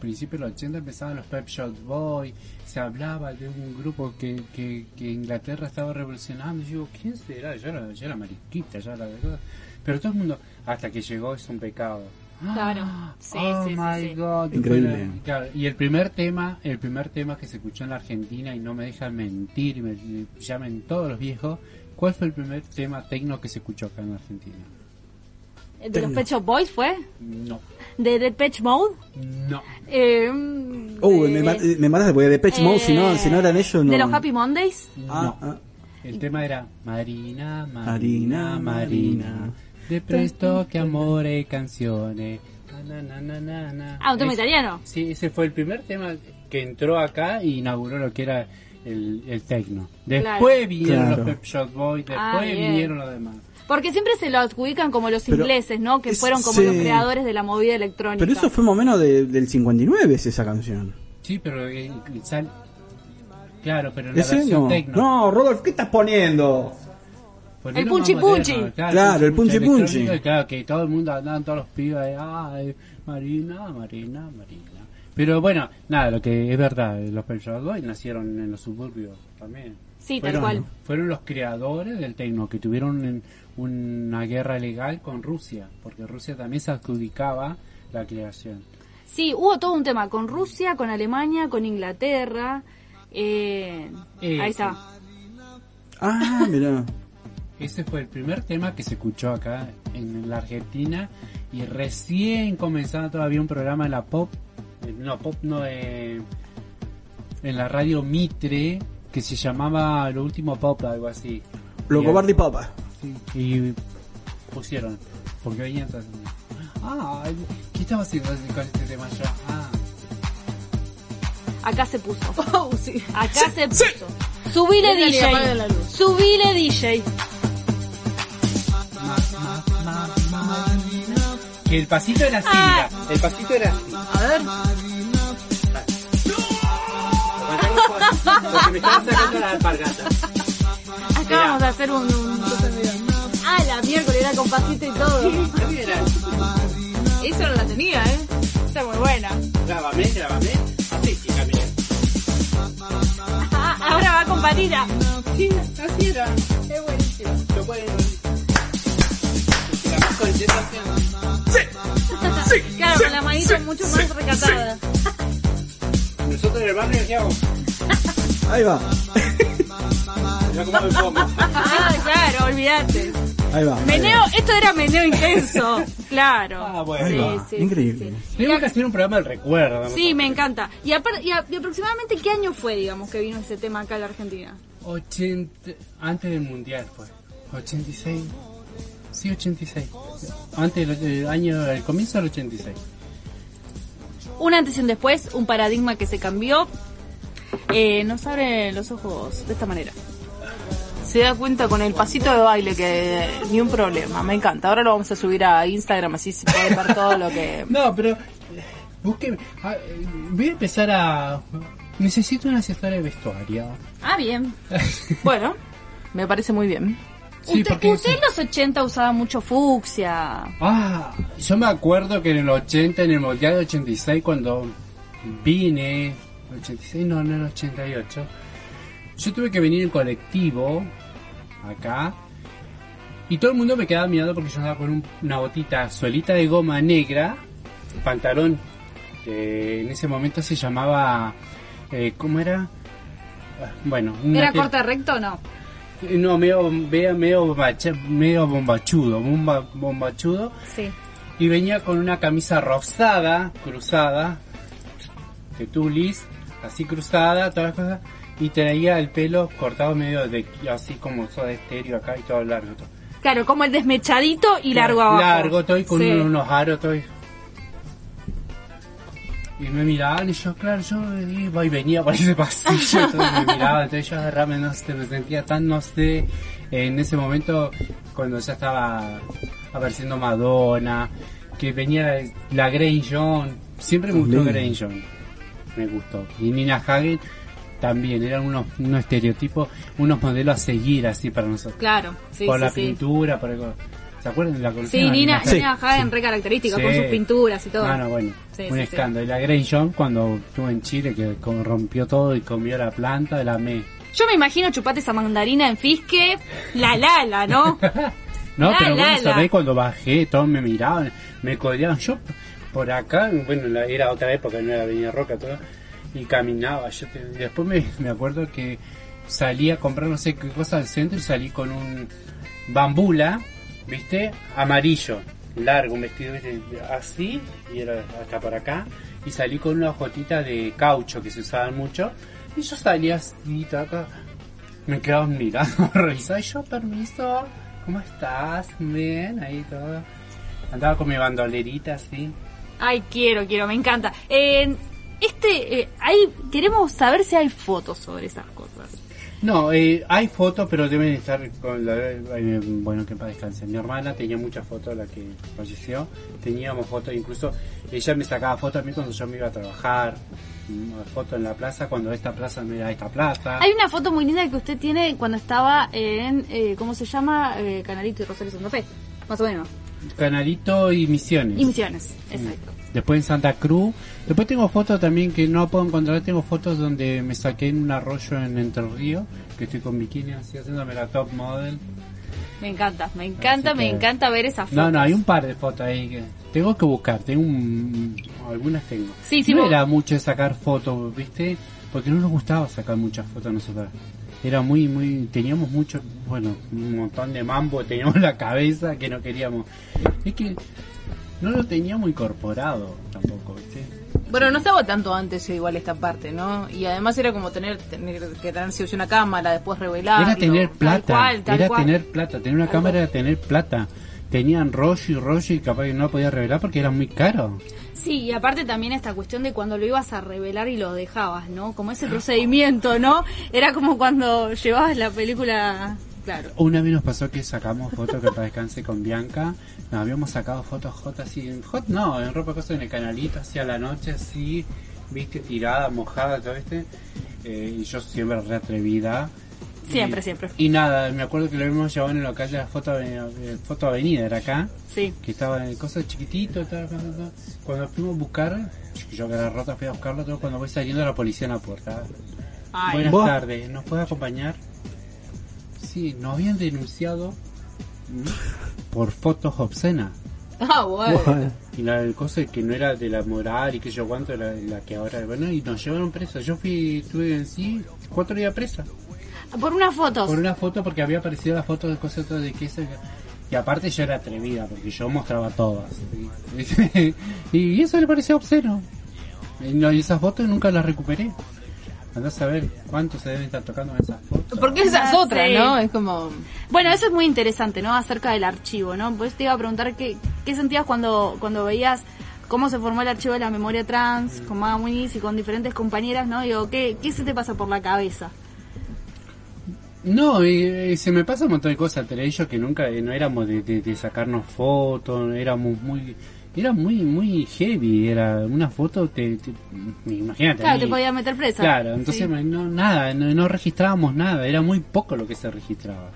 principios de los 80 empezaban los Pep Shop Boys, se hablaba de un grupo que, que, que Inglaterra estaba revolucionando. Y yo, ¿quién será? Yo era, yo era mariquita, ya era de. Pero todo el mundo, hasta que llegó es un pecado. Claro. Sí, oh sí, my sí. god. Increíble. La- claro, y el primer tema, el primer tema que se escuchó en la Argentina y no me dejan mentir, me, me llamen todos los viejos. ¿Cuál fue el primer tema tecno que se escuchó acá en Argentina? ¿De los Pet Shop Boys fue? No, ¿De Dead Patch Mode? no. Eh, Oh, de- me, ma- me mataste porque de Pitch Mode, si no, si no eran ellos, no. ¿De los Happy Mondays? Ah, no. ah. El tema era Marina, Marina, Marina, Marina. De presto que amore canciones. Na, na, na, na, na. Ah, un tema Es- italiano. Sí, ese fue el primer tema que entró acá y inauguró lo que era el, el tecno. Después Claro. vinieron Claro. los Pep Shop Boys, después Ah, bien. vinieron los demás. Porque siempre se lo adjudican como los Pero ingleses, ¿no? Que es- fueron como sí. los creadores de la movida electrónica. Pero eso fue más o menos de- del 59, es esa canción. Sí, pero eh, sal- Claro, pero en la ¿Ese versión no? tecno. No, Rodolfo, ¿qué estás poniendo? El punchi moderno, punchi. Claro, el punchi punchi. Claro, que todo el mundo andaban todos los pibes ahí, ay, Marina, Marina, Marina. Pero bueno, nada, lo que es verdad, los Boys nacieron en los suburbios también. Sí, tal fueron, cual. Fueron los creadores del tecno que tuvieron en- una guerra legal con Rusia, porque Rusia también se adjudicaba la creación. Sí, hubo todo un tema con Rusia, con Alemania, con Inglaterra. Eh, Eh, ahí está. Ah, mirá. Ese fue el primer tema que se escuchó acá en la Argentina y recién comenzaba todavía un programa en la pop, no pop no, en la radio Mitre que se llamaba Lo Último Pop, algo así. Loco Y- Bardi Papa. sí, y pusieron, porque venían todas- Ah, ¿qué estaba haciendo con este tema ya? Ah, Acá se puso. Oh, sí. Acá se puso. Subile y apaguen DJ. la luz. Subile DJ. El pasito era así, Ah. mira, el pasito era así. A ver. Porque me estaban sacando la alpargata. Acá vamos a hacer un, un- Ah, la miércoles era con pasito y todo. Esa no la tenía, ¿eh? Está muy buena. Grábame, grábame. Así, chica, mira. Ah, ahora va con patita. Sí, así era. Es buenísimo. Lo pueden La más concentración. Claro, con la manito mucho más recatada. Nosotros en el barrio decíamos, Ahí va, mira cómo me pongo. Ah, claro, olvídate. ahí va. Meneo, esto era meneo intenso. Claro. Ah, bueno. Ahí Sí, va. sí, Increíble. Tenemos que hacer un programa del recuerdo. Sí, me encanta. Y, y, a- y aproximadamente qué año fue, digamos, que vino ese tema acá a la Argentina? 80, antes del mundial fue. 86. Sí, 86. Antes del, año, el comienzo del 86. Un antes y un después, un paradigma que se cambió. Eh, nos abre los ojos de esta manera. Se da cuenta con el pasito de baile que ni un problema, me encanta. Ahora lo vamos a subir a Instagram así se puede ver todo lo que... No, pero busque. ah, voy a empezar a. Necesito una asesora de vestuario. Ah, bien. Bueno, me parece muy bien. Sí, usted porque- usted en los 80 usaba mucho fucsia. Ah, yo me acuerdo que en el 80, en el Mundial de 86, cuando vine, 86, no, no, en el 88, yo tuve que venir en colectivo acá y todo el mundo me quedaba mirando porque yo andaba con un- una botita suelita de goma negra, pantalón, que en ese momento se llamaba, eh, ¿cómo era? Ah, Bueno, ¿Era tel- corta recto o no? No, medio, medio, medio, medio bombachudo, bomba- bombachudo. Sí. Y venía con una camisa rosada, cruzada, de tulis, así cruzada, todas las cosas. Y traía el pelo cortado medio de así como soda estéreo acá y todo largo. Todo. Claro, como el desmechadito y largo abajo. Largo, todo y con Sí. unos aros, todo. Y- me miraban y yo, claro, yo iba y venía por ese pasillo, entonces me miraban, entonces yo agarraba, no sé, me sentía tan, no sé, en ese momento cuando ya estaba apareciendo Madonna, que venía la Grey John, siempre me gustó. Grey John, me gustó, y Nina Hagen también, eran unos, unos estereotipos, unos modelos a seguir así para nosotros Claro, sí, por sí, la sí. pintura, por algo. ¿Se acuerdan de la colección? Sí, Nina? Nina Hagen, re característica, con sus pinturas y todo. No, bueno, Sí, un escándalo. Y la Grey John cuando estuvo en Chile, que rompió todo y comió la planta, la me. Yo me imagino chupate esa mandarina en Fisque, la la ¿no? No, La, pero la, bueno, sabés cuando bajé, todos me miraban, me codeaban. Yo por acá, bueno, la- era otra época, no era Avenida Roca, todo, y caminaba. Yo te- después me, me acuerdo que salí a comprar no sé qué cosa al centro y salí con un bambula, ¿viste? Amarillo, largo, un vestido así, y era hasta por acá, y salí con una hojotita de caucho que se usaban mucho, y yo salí así, taca, me quedaban mirando, y yo, permiso, ¿cómo estás? Bien, ahí todo. Andaba con mi bandolerita así. Ay, quiero, quiero, me encanta. Eh, este, eh, queremos saber si hay fotos sobre esas cosas. No, eh, hay fotos, pero deben estar con la... eh, bueno, que para descanse. Mi hermana tenía muchas fotos, la que falleció. Teníamos fotos, incluso ella me sacaba fotos a mí cuando yo me iba a trabajar. Fotos en la plaza, cuando esta plaza no era esta plaza. Hay una foto muy linda que usted tiene cuando estaba en, eh, ¿cómo se llama? Eh, Canalito y Rosario Santa Fe, más o menos. Canalito y Misiones. Y Misiones, exacto. Después en Santa Cruz. Después tengo fotos también que no puedo encontrar. Tengo fotos donde me saqué en un arroyo en Entre Ríos, que estoy con bikini así haciéndome la top model. Me encanta, me encanta, me encanta ver esas fotos. No, no, hay un par de fotos ahí que tengo que buscar. Tengo un, algunas tengo. Sí, sí, no vos- era mucho de sacar fotos, ¿viste? Porque no nos gustaba sacar muchas fotos a nosotros. Era muy, muy, teníamos mucho, bueno, un montón de mambo, teníamos en la cabeza que no queríamos. Es que no lo teníamos incorporado tampoco, ¿viste? Bueno, no estaba tanto antes igual esta parte, ¿no? Y además era como tener, tener que tener una cámara, después revelar. Era tener plata, cual, tal era cual. tener plata, tener una cámara era tener plata. Tenían rollo y rollo y capaz que no podía revelar porque era muy caro. Sí, y aparte también esta cuestión de cuando lo ibas a revelar y lo dejabas, ¿no? Como ese procedimiento, ¿no? Era como cuando llevabas la película, claro. Una vez nos pasó que sacamos fotos que para descanse con Bianca. Nos habíamos sacado fotos hot así, en hot no, en ropa cosa en el canalito, así a la noche, así, viste, tirada, mojada, todo este. Eh, y yo siempre re atrevida. Siempre, Y- siempre. Y nada, me acuerdo que lo habíamos llevado en el local de la foto, Avenida- eh, foto avenida, era acá. Sí. Que estaba en cosas chiquitito, tal, tal, tal. Cuando fuimos a buscar, yo que era rota fui a buscarlo, todo cuando voy saliendo la policía en la puerta. Ay. Buenas ¿Vos? tardes, ¿nos puede acompañar? Sí, nos habían denunciado por fotos obscenas. Ah, bueno. Bueno. Y la cosa es que no era de la moral y que yo cuánto la, la que ahora, bueno, y nos llevaron presos. Yo fui, estuve en sí cuatro días presa. Por unas fotos. Por una foto porque había aparecido la foto de cosas de que esa- y aparte yo era atrevida porque yo mostraba todas. y eso le pareció obsceno. Y, no, y esas fotos nunca las recuperé. Andás a ver cuánto se deben estar tocando en esas fotos. Porque esa es Ah, otra, sí. ¿no? Es como... Bueno, eso es muy interesante, ¿no? Acerca del archivo, ¿no? Pues te iba a preguntar qué, qué sentías cuando, cuando veías cómo se formó el archivo de la memoria trans, con Maga Muniz y con diferentes compañeras, ¿no? Digo, ¿qué, ¿qué se te pasa por la cabeza? No, y, y se me pasa un montón de cosas entre ellos que nunca eh, no éramos de, de- de sacarnos fotos, éramos muy era muy muy heavy, era una foto te, te- imagínate. Claro, te podía meter presa. Claro, entonces Sí. no nada, no, no registrábamos nada, era muy poco lo que se registraba.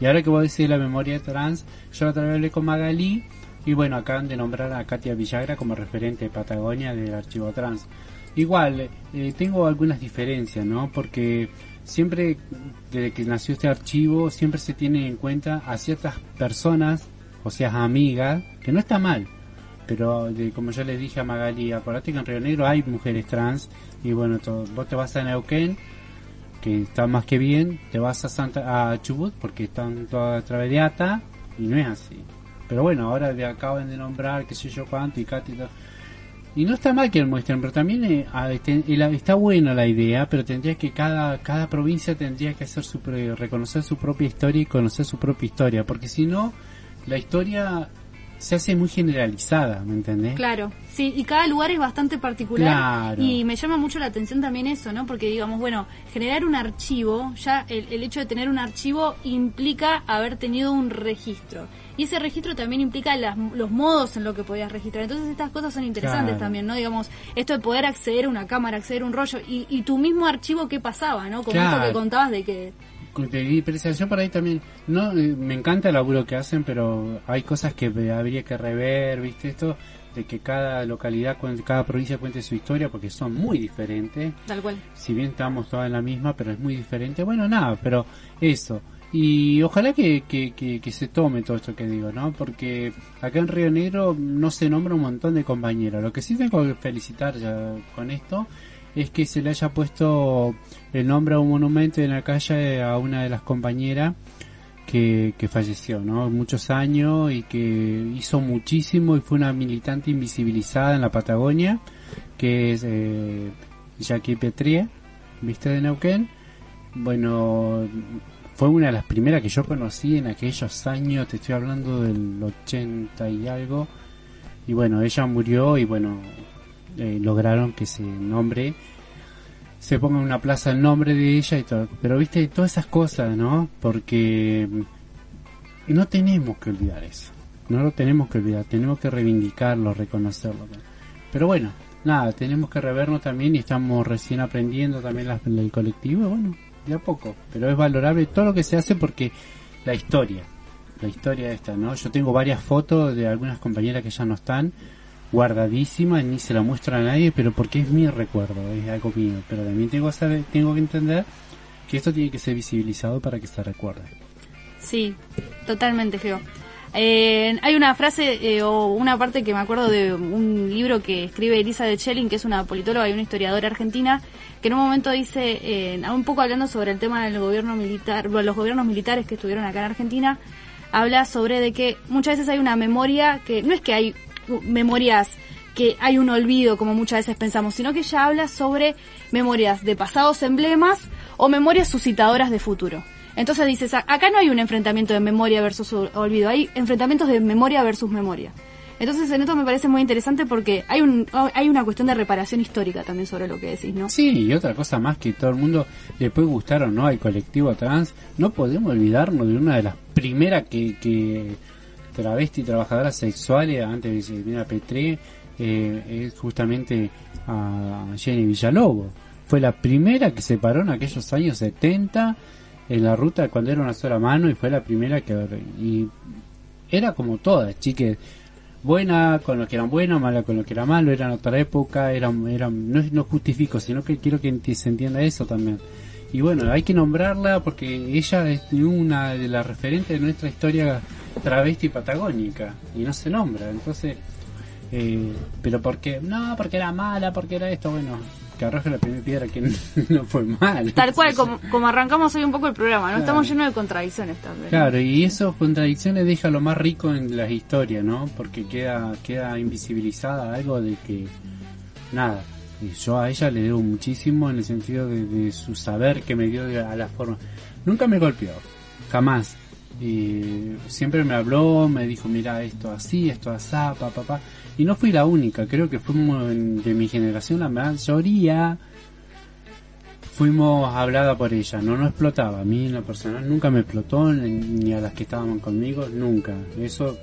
Y ahora que vos decís la memoria trans, yo la otra vez hablé con Magalí y bueno, acaban de nombrar a Katia Villagra como referente de Patagonia del archivo trans. Igual, eh, tengo algunas diferencias, ¿no? Porque siempre, desde que nació este archivo, siempre se tiene en cuenta a ciertas personas, o sea, amigas, que no está mal. Pero de- como yo le dije a Magali, acordate que en Río Negro hay mujeres trans y bueno, to- vos te vas a Neuquén, que está más que bien, te vas a Santa a Chubut porque están todas a través de ATA y no es así. Pero bueno, ahora le acaban de nombrar qué sé yo cuánto y Katy y no está mal que lo muestren, pero también eh, este, está buena la idea, pero tendría que cada, cada provincia tendría que hacer su, reconocer su propia historia y conocer su propia historia, porque si no, la historia se hace muy generalizada, ¿me entendés? Claro, sí, y cada lugar es bastante particular. Claro. Y me llama mucho la atención también eso, ¿no? Porque digamos, bueno, generar un archivo, ya el, el hecho de tener un archivo implica haber tenido un registro. Y ese registro también implica las- los modos en lo que podías registrar. Entonces estas cosas son interesantes Claro. también, ¿no? Digamos, esto de poder acceder a una cámara, acceder a un rollo, y, y tu mismo archivo, ¿qué pasaba, ¿no? Como esto que contabas de que... de diferenciación por ahí también, no, eh, me encanta el laburo que hacen, pero hay cosas que habría que rever, viste, esto de que cada localidad, cada provincia cuente su historia, porque son muy diferentes. Tal cual. Si bien estamos todas en la misma, pero es muy diferente. Bueno, nada, pero eso. Y ojalá que, que, que, que se tome todo esto que digo, ¿no? Porque acá en Río Negro no se nombra un montón de compañeros. Lo que sí tengo que felicitar ya con esto es que se le haya puesto el nombre a un monumento en la calle a una de las compañeras que, que falleció, ¿no? Muchos años y que hizo muchísimo y fue una militante invisibilizada en la Patagonia, que es eh, Petrie, ¿viste de Neuquén? Bueno, fue una de las primeras que yo conocí en aquellos años, te estoy hablando del 80 y algo, y bueno, ella murió y bueno, eh, lograron que ese nombre se ponga en una plaza el nombre de ella y todo. Pero viste, todas esas cosas, ¿no? Porque mm, no tenemos que olvidar eso. No lo tenemos que olvidar, tenemos que reivindicarlo, reconocerlo. Pero bueno, nada, tenemos que revernos también y estamos recién aprendiendo también las- el colectivo, bueno, de a poco. Pero es valorable todo lo que se hace porque la historia, la historia esta, ¿no? Yo tengo varias fotos de algunas compañeras que ya no están guardadísimas, ni se la muestra a nadie, pero porque es mi recuerdo, es algo mío. Pero también tengo que tengo que entender que esto tiene que ser visibilizado para que se recuerde. Sí, totalmente feo. Eh, hay una frase eh, o una parte que me acuerdo de un libro que escribe Elisa de Schelling, que es una politóloga y una historiadora argentina, que en un momento dice, eh, un poco hablando sobre el tema del gobierno militar, bueno, los gobiernos militares que estuvieron acá en Argentina, habla sobre de que muchas veces hay una memoria que no es que hay memorias que hay un olvido como muchas veces pensamos, sino que ella habla sobre memorias de pasados emblemas o memorias suscitadoras de futuro. Entonces dices, "A- acá no hay un enfrentamiento de memoria versus ol- olvido, hay enfrentamientos de memoria versus memoria. Entonces en esto me parece muy interesante porque hay un hay una cuestión de reparación histórica también sobre lo que decís, ¿no? Sí, y otra cosa más que todo el mundo le puede gustar o no al colectivo trans, no podemos olvidarnos de una de las primeras que, que travesti trabajadoras sexuales antes de viniera Petré, eh, es justamente a Jenny Villalobos. Fue la primera que se paró en aquellos años 70 en la ruta cuando era una sola mano y fue la primera que... Y era como todas, chiques buena con lo que eran bueno, mala con lo que era malo, eran otra época, eran, eran, no, no justifico, sino que quiero que se entienda eso también. Y bueno, hay que nombrarla porque ella es una de las referentes de nuestra historia travesti patagónica y no se nombra, entonces, eh, pero porque, no, porque era mala, porque era esto, bueno, que arroje la primera piedra que no fue mal. Tal cual, como, como arrancamos hoy un poco el programa, ¿no? Estamos llenos de contradicciones también. Claro, y eso contradicciones deja lo más rico en las historias, ¿no? Porque queda queda invisibilizada algo de que nada. Y Yo a ella le debo muchísimo en el sentido de, su saber que me dio a la forma. Nunca me golpeó, jamás. Y siempre me habló, me dijo, mira, esto así, esto así, pa, pa, pa. Y no fui la única, creo que fuimos de mi generación la mayoría fuimos hablada por ella, no nos explotaba. A mí en lo personal nunca me explotó, ni a las que estaban conmigo, nunca. Eso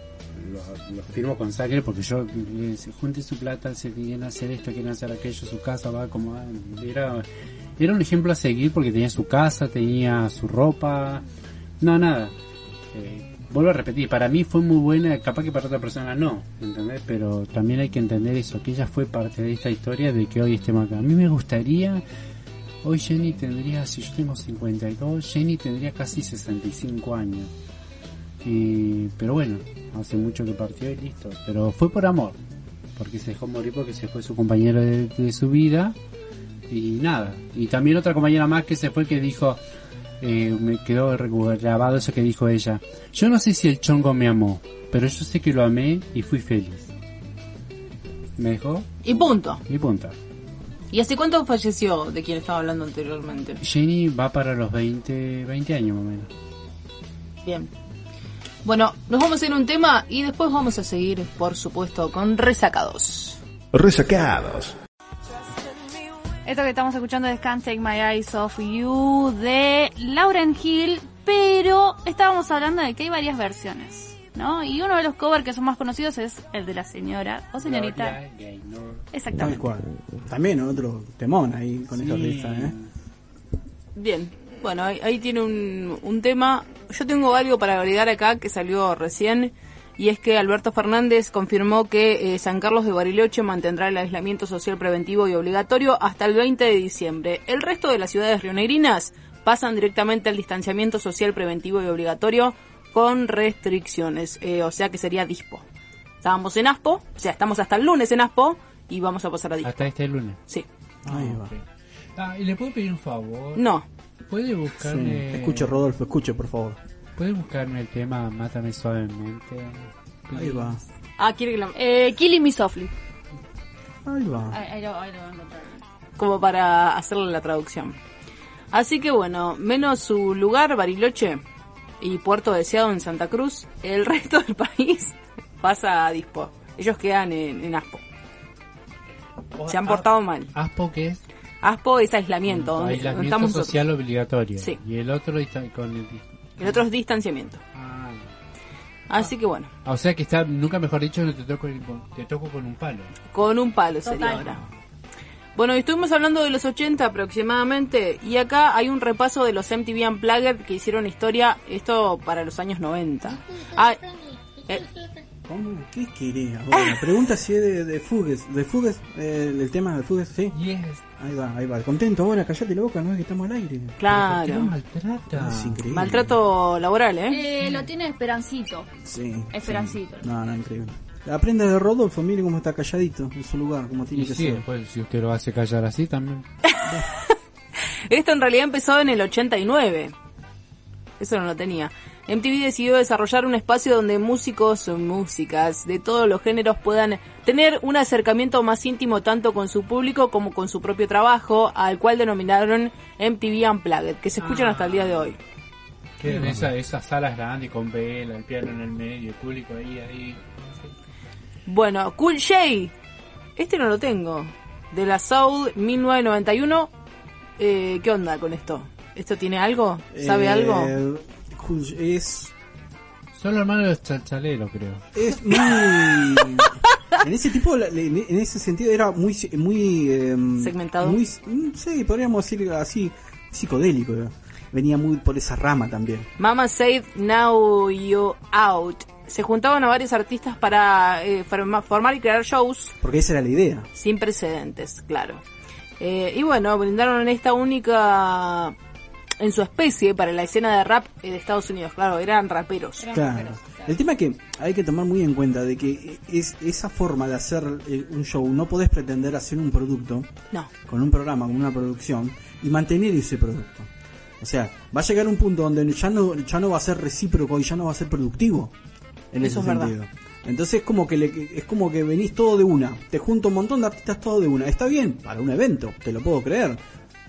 lo, lo firmo con sangre porque yo eh, se junte su plata, se quieren hacer esto, quieren hacer aquello, su casa va como era era un ejemplo a seguir porque tenía su casa, tenía su ropa, no nada. Eh, vuelvo a repetir, para mí fue muy buena, capaz que para otra persona no, ¿entendés? Pero también hay que entender eso, que ella fue parte de esta historia de que hoy estemos acá. A mí me gustaría Hoy Jenny tendría, si yo tengo 52, Jenny tendría casi 65 años. Y, pero bueno, hace mucho que partió y listo. Pero fue por amor, porque se dejó morir porque se fue su compañero de, de su vida. Y nada. Y también otra compañera más que se fue que dijo, eh, me quedó grabado eso que dijo ella. Yo no sé si el chongo me amó, pero yo sé que lo amé y fui feliz. ¿Me dejó? Y punto. Y punta. ¿Y hace cuánto falleció de quien estaba hablando anteriormente? Jenny va para los 20, 20 años más o menos. Bien. Bueno, nos vamos a ir a un tema y después vamos a seguir, por supuesto, con Resacados. Resacados. Esto que estamos escuchando es Can't Take My Eyes Off You de Lauren Hill, pero estábamos hablando de que hay varias versiones, ¿no? Y uno de los covers que son más conocidos es el de la señora o señorita. Tal Exactamente. cual. También otro temón ahí con esta Sí. lista, ¿eh? Bien. Bueno, ahí, ahí tiene un, un tema. Yo tengo algo para agregar acá que salió recién. Y es que Alberto Fernández confirmó que eh, San Carlos de Bariloche mantendrá el aislamiento social preventivo y obligatorio hasta el 20 de diciembre. El resto de las ciudades rionegrinas pasan directamente al distanciamiento social preventivo y obligatorio con restricciones. eh, o sea que sería dispo. Estábamos en Aspo, o sea, estamos hasta el lunes en Aspo y vamos a pasar a dispo. Hasta este lunes. Sí. Ahí va. Ah, ¿y le puedo pedir un favor? No. ¿Puede Sí. buscarme... Escuche, Rodolfo, escuche, por favor. ¿Puede buscarme el tema Mátame suavemente? Ahí va. Ah, quiere que lo... Eh, Killing Me Softly. Ahí va. Ahí, ahí lo, ahí lo voy a encontrar. como para hacerle la traducción. Así que bueno, menos su lugar, Bariloche y Puerto Deseado en Santa Cruz, el resto del país pasa a Dispo. Ellos quedan en, en Aspo. Se han portado mal. ¿Aspo qué es? Aspo es aislamiento, estamos nosotros. social obligatorio. Sí. Y el otro con el... El otro es distanciamiento. Así que bueno, Ah, O sea que está, nunca mejor dicho, no te toco, el- te toco con un palo. con un palo sería Total. ahora. Bueno, estuvimos hablando de los 80 aproximadamente, y acá hay un repaso de los MTV Unplugged que hicieron historia, esto para los años 90. Ah, eh, ¿Cómo? ¿Qué querés ahora? Pregunta si es de, de Fugues. ¿De Fugues? Eh, ¿El tema de Fugues? Sí. Ahí va, ahí va. Contento ahora, callate la boca, no es que estamos al aire. Claro. maltrata? Es increíble. Maltrato laboral, ¿eh? Eh, lo tiene Esperancito. Sí. Esperancito. No, no, increíble. Aprenda de Rodolfo, mire cómo está calladito en su lugar, como tiene Y que sí, ser. después si usted lo hace callar así también. Esto en realidad empezó en el 89. Eso no lo tenía. MTV decidió desarrollar un espacio donde músicos o músicas de todos los géneros puedan tener un acercamiento más íntimo tanto con su público como con su propio trabajo, al cual denominaron MTV Unplugged, que se escuchan hasta el día de hoy. Que en esa, esas salas grandes con vela, el piano en el medio, el público ahí, ahí. Bueno, Cool J. Este no lo tengo. De la Soul 1991. Eh, ¿Qué onda con esto? ¿Esto tiene algo? ¿Sabe Eh, algo? Es, Son los hermanos de los chalchaleros, creo. es muy... en ese tipo, en en ese sentido era muy, muy... em, Segmentado. Muy, mm, sí, podríamos decir así, psicodélico. Venía muy por esa rama también. Mama Said Now You Out. Se juntaban a varios artistas para eh, forma- formar y crear shows Porque esa era la idea. sin precedentes, claro. Eh, y bueno, brindaron esta única en su especie para la escena de rap eh, de Estados Unidos. Claro, eran raperos. Claro. El tema es que hay que tomar muy en cuenta de que es esa forma de hacer eh, un show, no podés pretender hacer un producto No. con un programa, con una producción y mantener ese producto. O sea, va a llegar un punto donde ya no ya no va a ser recíproco y ya no va a ser productivo en Eso ese es verdad. sentido. Entonces es como que le- es como que venís todo de una, te junto un montón de artistas todo de una. Está bien para un evento, te lo puedo creer.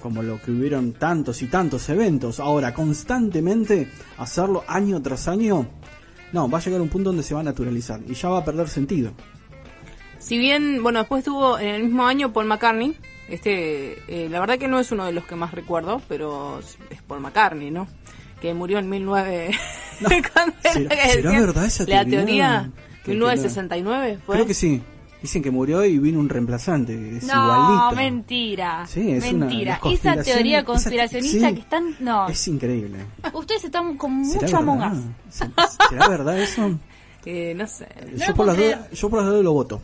Como lo que hubieron tantos y tantos eventos. Ahora, constantemente hacerlo año tras año, no, va a llegar un punto donde se va a naturalizar y ya va a perder sentido. Si bien, bueno, después tuvo en el mismo año Paul McCartney. Este, eh, la verdad que no es uno de los que más recuerdo, pero es Paul McCartney, ¿no? Que murió en 19... Cuando era ¿Será- será verdad esa La teoría? teoría, Que- 1969 fue. Creo que sí. Dicen que murió y vino un reemplazante. Es No, igualito. mentira. Sí, es una- mentira. las Esa teoría esa- conspiracionista sí. que están. No. Es increíble. Ustedes están con ¿Será mucho Among ¿Será verdad eso? Eh, no sé. yo, por las dudas, yo por las dudas lo voto.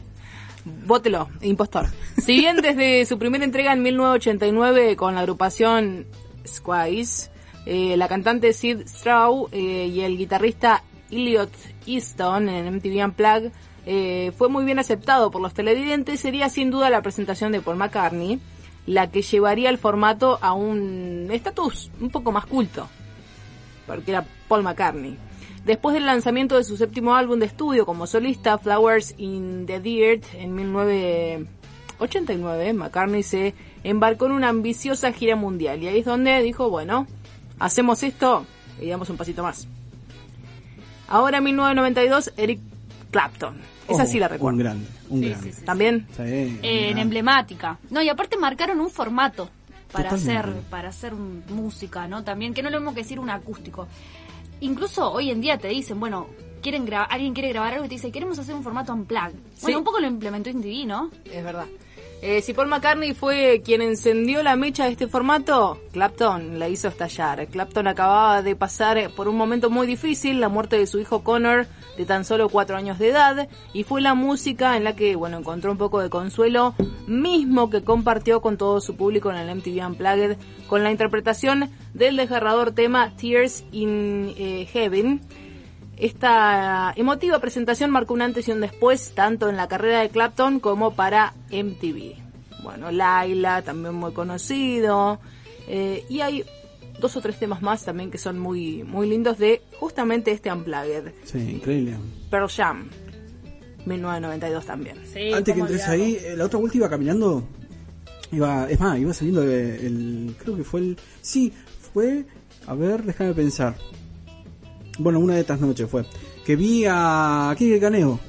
Vótelo, impostor. Si bien desde su primera entrega en 1989 con la agrupación Squays, eh, la cantante Sid Straw eh, y el guitarrista Elliot Easton en MTV Unplugged eh, fue muy bien aceptado por los televidentes, sería sin duda la presentación de Paul McCartney la que llevaría el formato a un estatus un poco más culto, porque era Paul McCartney. Después del lanzamiento de su séptimo álbum de estudio como solista, Flowers in the Dirt, en 1989, McCartney se embarcó en una ambiciosa gira mundial. Y ahí es donde dijo, bueno, hacemos esto y damos un pasito más. Ahora en 1992, Eric Clapton. Esa Oh, sí la recuerdo. Un grande, un Sí, grande. sí, sí. ¿También? Sí, Eh, en emblemática. No, y aparte marcaron un formato para Totalmente. hacer para hacer un- música, ¿no? También que no le hemos que decir un acústico. Incluso hoy en día te dicen, bueno, quieren grabar, alguien quiere grabar algo y te dice, queremos hacer un formato unplugged. Bueno, Sí. un poco lo implementó en TV, ¿no? Es verdad. Eh, si Paul McCartney fue quien encendió la mecha de este formato, Clapton la hizo estallar. Clapton acababa de pasar por un momento muy difícil, la muerte de su hijo Connor, de tan solo cuatro años de edad, y fue la música en la que, bueno, encontró un poco de consuelo, mismo que compartió con todo su público en el MTV Unplugged, con la interpretación del desgarrador tema Tears in eh, Heaven. Esta emotiva presentación marcó un antes y un después, tanto en la carrera de Clapton como para MTV. Bueno, Laila, también muy conocido. eh, y hay dos o tres temas más también que son muy, muy lindos de justamente este Unplugged. Sí, increíble. Pearl Jam, 1992 también. Antes que entres ahí, eh, la otra vuelta iba caminando. Iba, es más, iba saliendo de- el. Creo que fue el. Sí, fue. A ver, déjame pensar. Bueno, una de estas noches fue. Que vi a Kike Caneo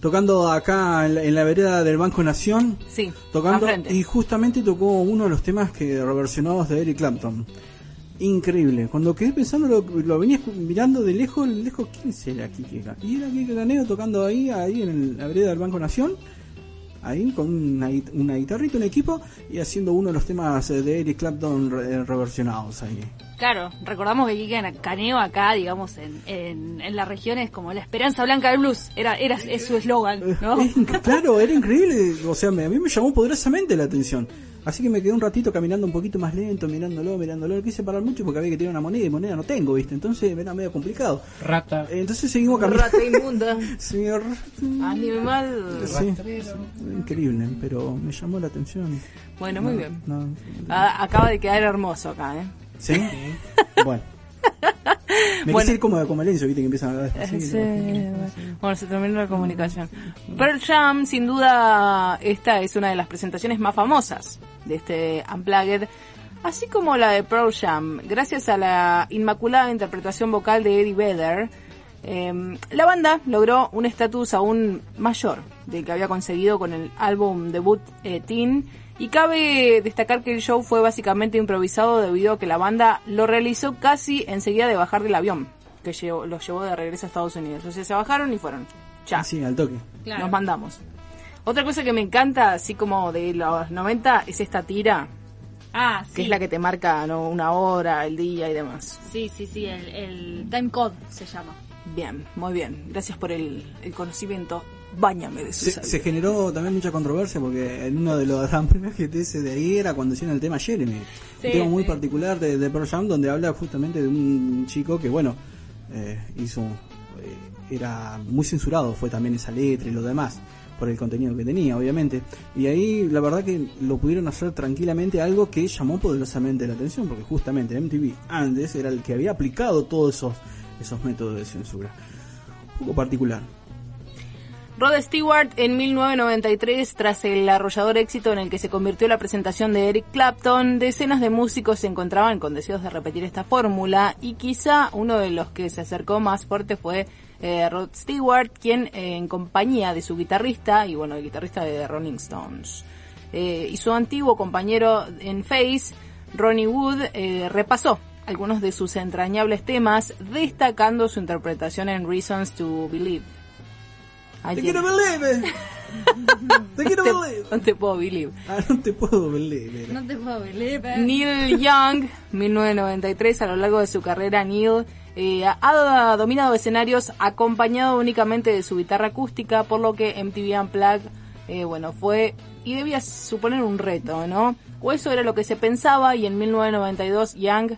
tocando acá en la, en la vereda del Banco Nación. Sí, Tocando. Y justamente tocó uno de los temas que reversionados de Eric Clapton. Increíble. Cuando quedé pensando, lo, lo venía mirando de lejos, de lejos, ¿quién será Kike? Y era Kike Caneo tocando ahí, ahí en el- la vereda del Banco Nación ahí con una, una guitarrita, un equipo y haciendo uno de los temas eh, de Eric Clapton re- reversionados ahí. Claro, recordamos que Kike Caneo acá, digamos, en, en, en la región es como la esperanza blanca del blues. Era, era es su eslogan, ¿no? Es inc- claro, era increíble, o sea, me- a mí me llamó poderosamente la atención. Así que me quedé un ratito caminando un poquito más lento, mirándolo, mirándolo. Quise parar mucho porque había que tirar una moneda y moneda no tengo, ¿viste? Entonces era medio complicado. Rata. Entonces seguimos caminando. Rata inmunda. Señor. Animal. Sí, increíble, pero me llamó la atención. Bueno, muy bien. no. Ah, acaba de quedar hermoso acá, ¿eh? ¿Sí? bueno. Me Bueno. como de Comelencio, viste que empiezan a hablar Sí, despacito. bueno. Bueno, se terminó la comunicación. Pearl Jam, sin duda, esta es una de las presentaciones más famosas de este Unplugged, así como la de Pearl Jam, gracias a la inmaculada interpretación vocal de Eddie Vedder. Eh, la banda logró un estatus aún mayor del que había conseguido con el álbum debut eh, Teen y cabe destacar que el show fue básicamente improvisado debido a que la banda lo realizó casi enseguida de bajar del avión que los llevó de regreso a Estados Unidos. O sea, se bajaron y fueron. Ya. Sí, al toque. Nos mandamos. Otra cosa que me encanta, así como de los 90, es esta tira, Ah, sí. que es la que te marca ¿no? una hora, el día y demás. Sí, sí, sí, el, el time code se llama. Bien, muy bien. Gracias por el, el conocimiento. Báñame de su Se, se generó también mucha controversia porque en uno de los premios GTS de ahí era cuando hicieron el tema Jeremy. Sí, un tema muy sí. particular de, de Pearl Jam donde habla justamente de un chico que, bueno, eh, hizo. eh, era muy censurado, fue también esa letra y lo demás, por el contenido que tenía, obviamente. Y ahí la verdad que lo pudieron hacer tranquilamente algo que llamó poderosamente la atención porque justamente MTV antes era el que había aplicado todos esos, esos métodos de censura. Un poco particular. Rod Stewart en 1993, tras el arrollador éxito en el que se convirtió la presentación de Eric Clapton, decenas de músicos se encontraban con deseos de repetir esta fórmula y quizá uno de los que se acercó más fuerte fue eh, Rod Stewart, quien eh, en compañía de su guitarrista y bueno, el guitarrista de Rolling Stones eh, y su antiguo compañero en Face, Ronnie Wood, repasó algunos de sus entrañables temas, destacando su interpretación en Reasons to Believe. Te Ayer. quiero believe. Te quiero Te- believe. No te puedo believe. Ah, no te puedo believe. No te puedo believe. Neil Young, 1993, a lo largo de su carrera, Neil eh, ha dominado escenarios acompañado únicamente de su guitarra acústica, por lo que MTV Unplugged, eh, bueno, fue y debía suponer un reto, ¿no? O eso era lo que se pensaba y en 1992 Young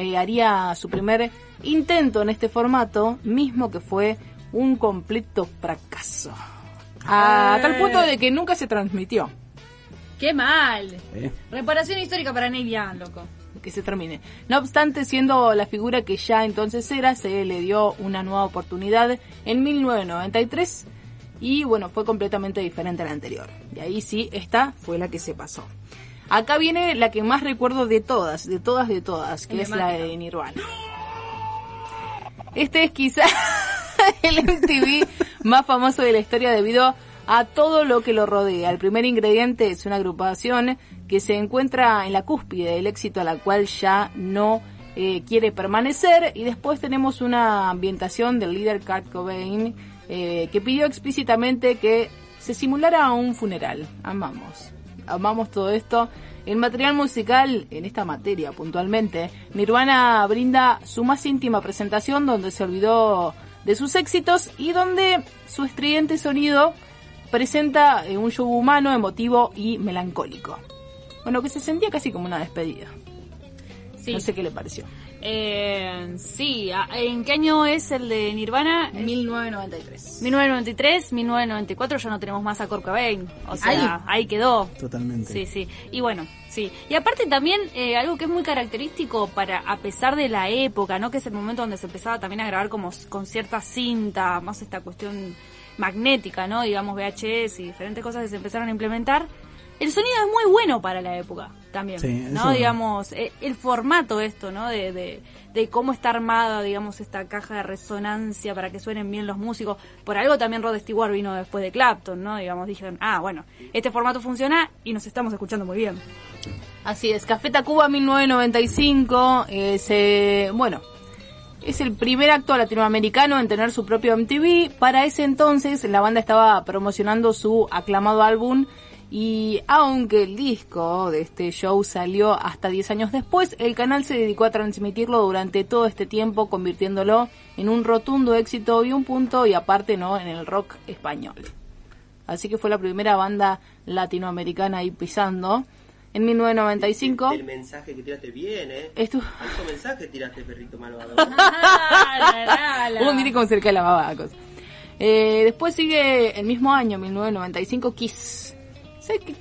eh, haría su primer intento en este formato, mismo que fue un completo fracaso. A Eh. tal punto de que nunca se transmitió. ¡Qué mal! Eh, Reparación histórica para Neil Young, loco. que se termine. No obstante, siendo la figura que ya entonces era, se le dio una nueva oportunidad en 1993 y bueno, fue completamente diferente a la anterior. Y ahí sí, esta fue la que se pasó. Acá viene la que más recuerdo de todas, de todas, de todas, que es la de Nirvana. Este es quizá el MTV más famoso de la historia debido a todo lo que lo rodea. El primer ingrediente es una agrupación que se encuentra en la cúspide del éxito a la cual ya no eh, quiere permanecer y después tenemos una ambientación del líder Kurt Cobain eh, que pidió explícitamente que se simulara un funeral. Amamos. Amamos todo esto. El material musical, en esta materia puntualmente, Nirvana brinda su más íntima presentación donde se olvidó de sus éxitos y donde su estridente sonido presenta eh, un show humano, emotivo y melancólico. Bueno, que se sentía casi como una despedida. Sí. No sé qué le pareció. Eh, sí, ¿a- ¿en qué año es el de Nirvana? 1993. 1993, 1994 ya no tenemos más a Kurt Cobain. O sea, Ahí. ahí, quedó. Totalmente. Sí, sí. Y bueno, sí. Y aparte también eh, algo que es muy característico para, a pesar de la época, ¿no? Que es el momento donde se empezaba también a grabar como con cierta cinta, más esta cuestión magnética, ¿no? Digamos VHS y diferentes cosas que se empezaron a implementar. El sonido es muy bueno para la época también, Sí, ¿no? eso- Digamos, eh, el formato esto, ¿no? De, de, de cómo está armada, digamos, esta caja de resonancia para que suenen bien los músicos. Por algo también Rod Stewart vino después de Clapton, ¿no? Digamos, dijeron, ah, bueno, este formato funciona y nos estamos escuchando muy bien. Así es, Café Tacuba 1995, eh, se, bueno, es el primer acto latinoamericano en tener su propio MTV. Para ese entonces la banda estaba promocionando su aclamado álbum y aunque el disco de este show salió hasta 10 años después, el canal se dedicó a transmitirlo durante todo este tiempo, convirtiéndolo en un rotundo éxito y un punto y aparte no en el rock español. Así que fue la primera banda latinoamericana ahí pisando. En 1995 El mensaje que tiraste bien, ¿eh? Estu- Alto mensaje tiraste, perrito malvado. Uno cerca de la babacos. Eh, después sigue el mismo año, 1995, Kiss. Sé que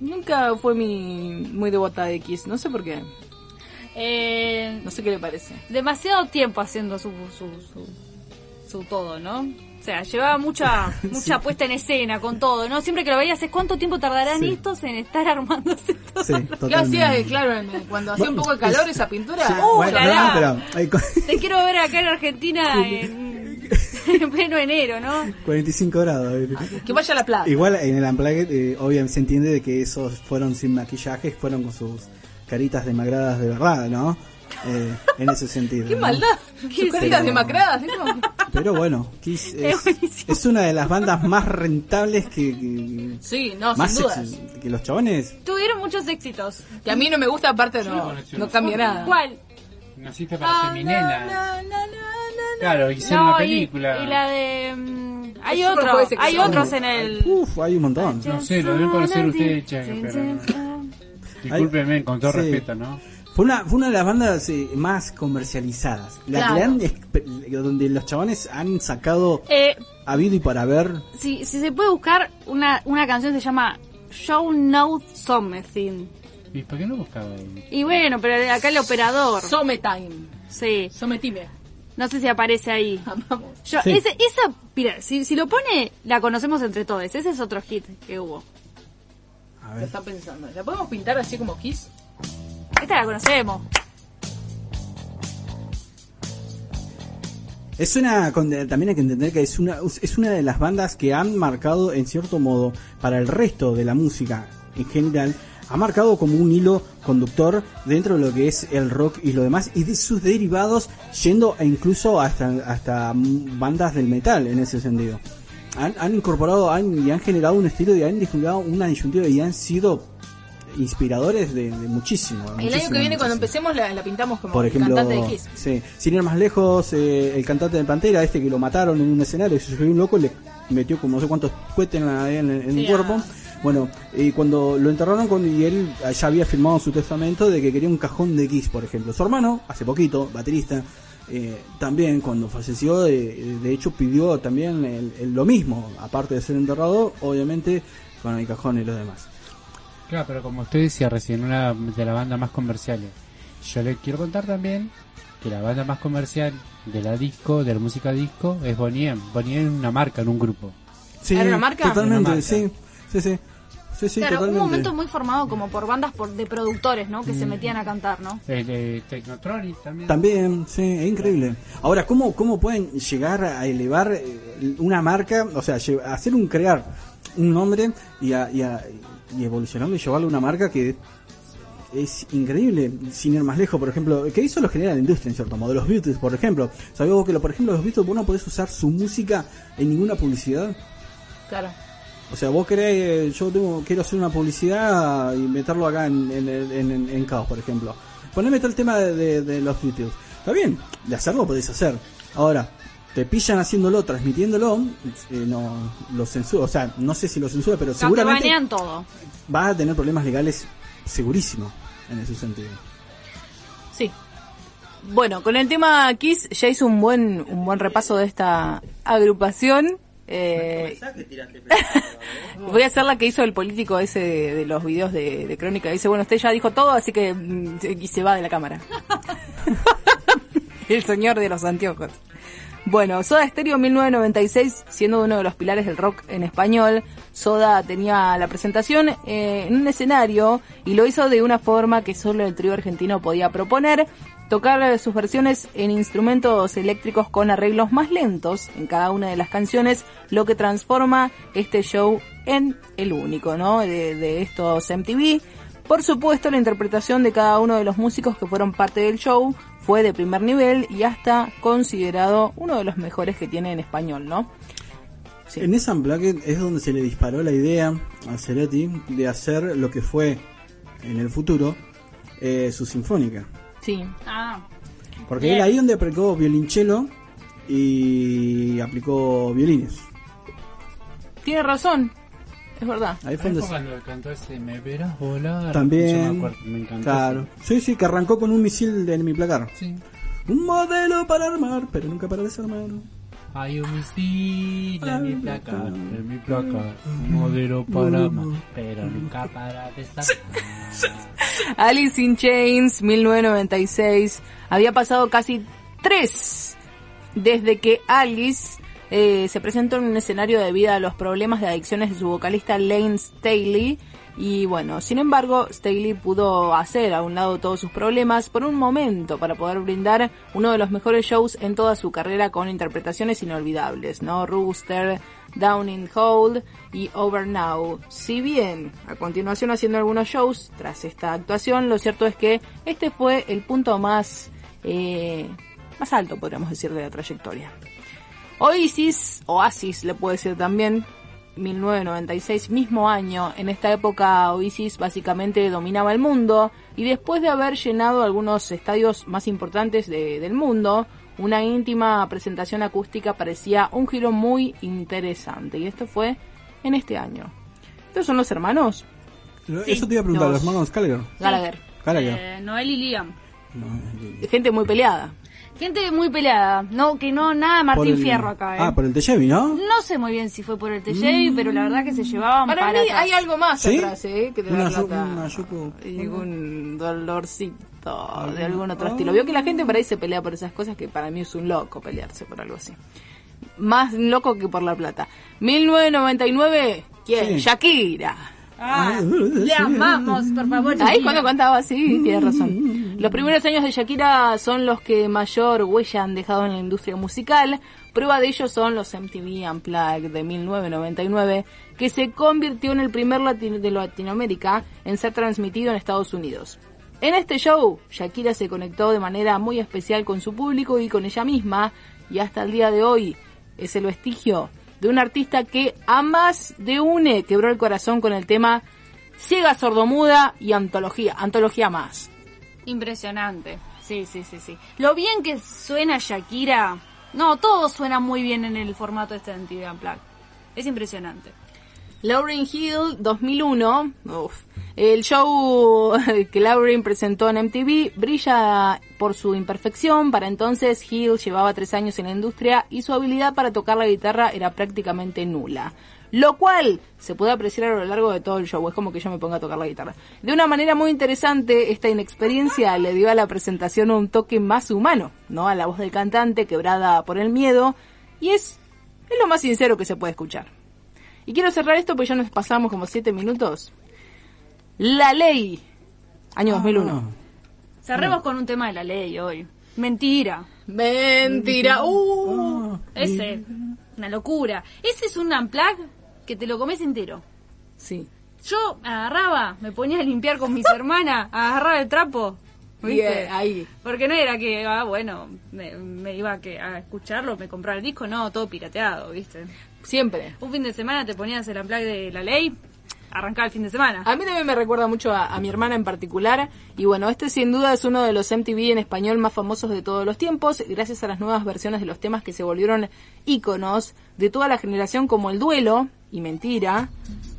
nunca fue mi muy devota de Kiss, no sé por qué. Eh, No sé qué le parece. demasiado tiempo haciendo su, su, su, su todo, ¿no? O sea, llevaba mucha mucha puesta en escena con todo, ¿no? Siempre que lo veías, es cuánto tiempo tardarán Sí. estos en estar armándose todo. Sí, ¿Qué totalmente. hacía, claro, en- cuando hacía un poco de calor esa pintura? Sí, ¡Uh, bueno, no, pero Te quiero ver acá en Argentina en, en pleno enero, ¿no? 45 grados. eh. Que vaya a la playa. Igual en el Unplugged, eh, obviamente se entiende de que esos fueron sin maquillaje, fueron con sus caritas demagradas de verdad, ¿no? Eh, en ese sentido. ¡Qué ¿no? maldad! Sus caritas Pero- demacradas, ¿no? Pero bueno, Kiss Es es, buenísimo. es una de las bandas más rentables que, que- Sí, no, más sin dudas. que los chabones. Tuvieron muchos éxitos. Que a mí no me gusta, aparte no, no cambia nada. ¿Cuál? Naciste para ser mi nena. Na, na, na, na, na. Claro, hicieron No, una y- película. Y, la de... mm, hay otro, hay otros en el... Uf, hay un montón. No sé, lo deben conocer ustedes, che, pero no. Discúlpenme, con todo Sí. respeto, ¿no? Fue una, fue una de las bandas eh, más comercializadas. La que Claro. han exp- donde los chabones han sacado Eh, habido y para ver. si, si se puede buscar una, una canción se llama Show No Something. ¿Y por qué no buscaba ahí? Y bueno, pero acá el operador. Sometime. Sí. Sometime. No sé si aparece ahí. Vamos. Yo, Sí. ese- esa, mira, si, si lo pone, la conocemos entre todos. Ese es otro hit que hubo. A Lo ver. está pensando. ¿La podemos pintar así como Kiss? Esta la conocemos. Es una, también hay que entender que es una, es una de las bandas que han marcado en cierto modo para el resto de la música en general, ha marcado como un hilo conductor dentro de lo que es el rock y lo demás y de sus derivados yendo a incluso hasta, hasta bandas del metal en ese sentido. Han, han incorporado han, y han generado un estilo y han difundido una disyuntiva y han sido inspiradores de, de muchísimo. El año que viene, cuando empecemos, la, la pintamos como Por el ejemplo, cantante de Kiss. sí, sin ir más lejos, eh, el cantante de Pantera, este que lo mataron en un escenario, se subió un loco, le metió como no sé cuántos cohetes en, en- en Sí, el cuerpo. ah. Bueno, y cuando lo enterraron, con, y él ya había firmado su testamento de que quería un cajón de Kiss, por ejemplo. Su hermano, hace poquito, baterista, eh, también cuando falleció, de, de hecho pidió también el- el- lo mismo, aparte de ser enterrado, obviamente con el cajón y lo demás. Claro, pero como usted decía recién, una de las bandas más comerciales. Yo le quiero contar también que la banda más comercial de la disco, de la música disco, es Bonnie M. Bonnie M es una marca, en un grupo. Sí, ¿Era una marca? Totalmente, Una marca. sí, sí, sí. Sí, sí, claro, un totalmente. momento muy formado como por bandas por, de productores, ¿no? Que se metían a cantar, ¿no? El de Technotronic también. También, sí, es increíble. Ahora, ¿cómo, cómo pueden llegar a elevar eh, una marca, o sea, hacer un crear un nombre y, a, y, a- y evolucionarlo y llevarlo a una marca que es increíble, sin ir más lejos, por ejemplo, que eso lo genera la industria en cierto modo, los Beatles, por ejemplo. ¿Sabías vos que, lo- por ejemplo, los Beatles vos no podés usar su música en ninguna publicidad? Claro. O sea, vos querés, eh, yo tengo, quiero hacer una publicidad y meterlo acá en, en, en, en- en Caos, por ejemplo. Poneme todo el tema de, de- de los Beatles. Está bien, de hacerlo podés hacer. Ahora, te pillan haciéndolo, transmitiéndolo, eh, no lo censura, o sea, no sé si lo censura, pero No, te seguramente banean todo. vas a tener problemas legales segurísimo en ese sentido. Sí. Bueno, con el tema Kiss ya hizo un buen un buen repaso de esta agrupación. Eh, tiraste, voy a hacer la que hizo el político ese de, de los videos de, de Crónica. Dice, bueno, usted ya dijo todo, así que mm, y se va de la cámara. el señor de los anteojos. Bueno, Soda Stereo 1996, siendo uno de los pilares del rock en español, Soda tenía la presentación eh, en un escenario y lo hizo de una forma que solo el trío argentino podía proponer, tocar eh, sus versiones en instrumentos eléctricos con arreglos más lentos en cada una de las canciones, lo que transforma este show en el único, ¿no? De, de estos MTV. Por supuesto, la interpretación de cada uno de los músicos que fueron parte del show fue de primer nivel y hasta considerado uno de los mejores que tiene en español, ¿no? En esa Unplugged es donde se le disparó la idea a Ceretti de hacer lo que fue en el futuro eh, su sinfónica. Sí. Ah, Porque Bien. él ahí donde aplicó violonchelo y aplicó violines. Tiene razón, es verdad. Ahí fue donde se- cuando cantó ese Me verás volar. Yo me También, acuerdo, me encantó claro. Sí, sí, que arrancó con un misil de mi placar. Sí. Un modelo para armar, pero nunca para desarmar. Hay un misil en mi placa, en mi placa, un modelo para más, pero nunca para destacar. Alice in Chains 1996 había pasado casi tres desde que Alice eh, se presentó en un escenario debido a los problemas de adicciones de su vocalista Lane Staley y bueno, sin embargo Staley pudo hacer a un lado todos sus problemas por un momento para poder brindar uno de los mejores shows en toda su carrera con interpretaciones inolvidables, ¿no? Rooster, Down in Hold y Over Now. Si bien a continuación haciendo algunos shows tras esta actuación, lo cierto es que este fue el punto más eh, más alto, podríamos decir, de la trayectoria. Oasis, Oasis le puedo decir también, 1996, mismo año. En esta época Oasis básicamente dominaba el mundo y después de haber llenado algunos estadios más importantes de- del mundo, una íntima presentación acústica parecía un giro muy interesante. Y esto fue en este año. ¿Estos son los hermanos? Eso te iba a preguntar, Los- los hermanos Gallagher. Gallagher. Gallagher. eh, Noel y Liam. Gente muy peleada. Gente muy peleada. No, que no, nada Por Martín el- Fierro acá, ¿eh? Ah, por el Tejevi, ¿no? No sé muy bien si fue por el TJ, pero la verdad que se llevaban Para, para, mí atrás. hay algo más ¿Sí? atrás, ¿eh? Que de Una la plata. una dolorcito de algún otro estilo. Veo que la gente para ahí se pelea por esas cosas que para mí es un loco pelearse por algo así. Más loco que por la plata. 1999, ¿quién? Sí. Shakira. Ah, le amamos, por favor. Ahí cuando cantaba así, tienes razón. Los primeros años de Shakira son los que mayor huella han dejado en la industria musical. Prueba de ello son los MTV Unplugged de 1999, que se convirtió en el primer latino de Latinoamérica en ser transmitido en Estados Unidos. En este show, Shakira se conectó de manera muy especial con su público y con ella misma, y hasta el día de hoy es el vestigio de un artista que a más de une quebró el corazón con el tema Ciega Sordomuda y Antología, Antología más. Impresionante. Sí, sí, sí, sí. Lo bien que suena Shakira. No, todo suena muy bien en el formato este de Unplugged. Es impresionante. Lauryn Hill 2001, uf, el show que Lauryn presentó en MTV brilla por su imperfección. Para entonces Hill llevaba tres años en la industria y su habilidad para tocar la guitarra era prácticamente nula. Lo cual se puede apreciar a lo largo de todo el show. Es como que yo me ponga a tocar la guitarra. De una manera muy interesante, esta inexperiencia le dio a la presentación un toque más humano, ¿no? A la voz del cantante quebrada por el miedo. Y es, es lo más sincero que se puede escuchar. Y quiero cerrar esto porque ya nos pasamos como siete minutos. La ley. Año 2001. Cerremos con un tema de la ley hoy. Mentira. Mentira. Uh. Ese. Una locura. Ese es un unplug que te lo comes entero. Sí. Yo agarraba, me ponía a limpiar con mis hermanas, agarraba el trapo ¿viste? eh, ahí. Porque no era que, ah, bueno, me, me iba a, que, a escucharlo, me compraba el disco, no, todo pirateado, ¿viste? Siempre. Un fin de semana te ponías el unplug de la ley, arrancaba el fin de semana. A mí también me recuerda mucho a, mi hermana en particular. Y bueno, este sin duda es uno de los MTV en español más famosos de todos los tiempos, gracias a las nuevas versiones de los temas que se volvieron íconos de toda la generación como El Duelo y Mentira,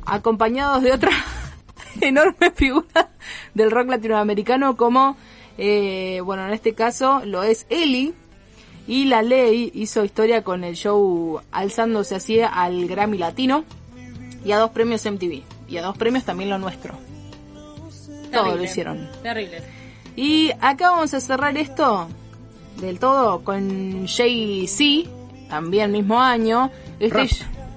acompañados de otra enorme figura del rock latinoamericano como, eh, bueno, en este caso lo es Eli. Y La Ley hizo historia con el show alzándose así al Grammy Latino y a dos premios MTV. Y a dos premios también lo nuestro. Todo lo hicieron. Terrible. Y acá vamos a cerrar esto del todo con Jay-Z, también mismo año. Este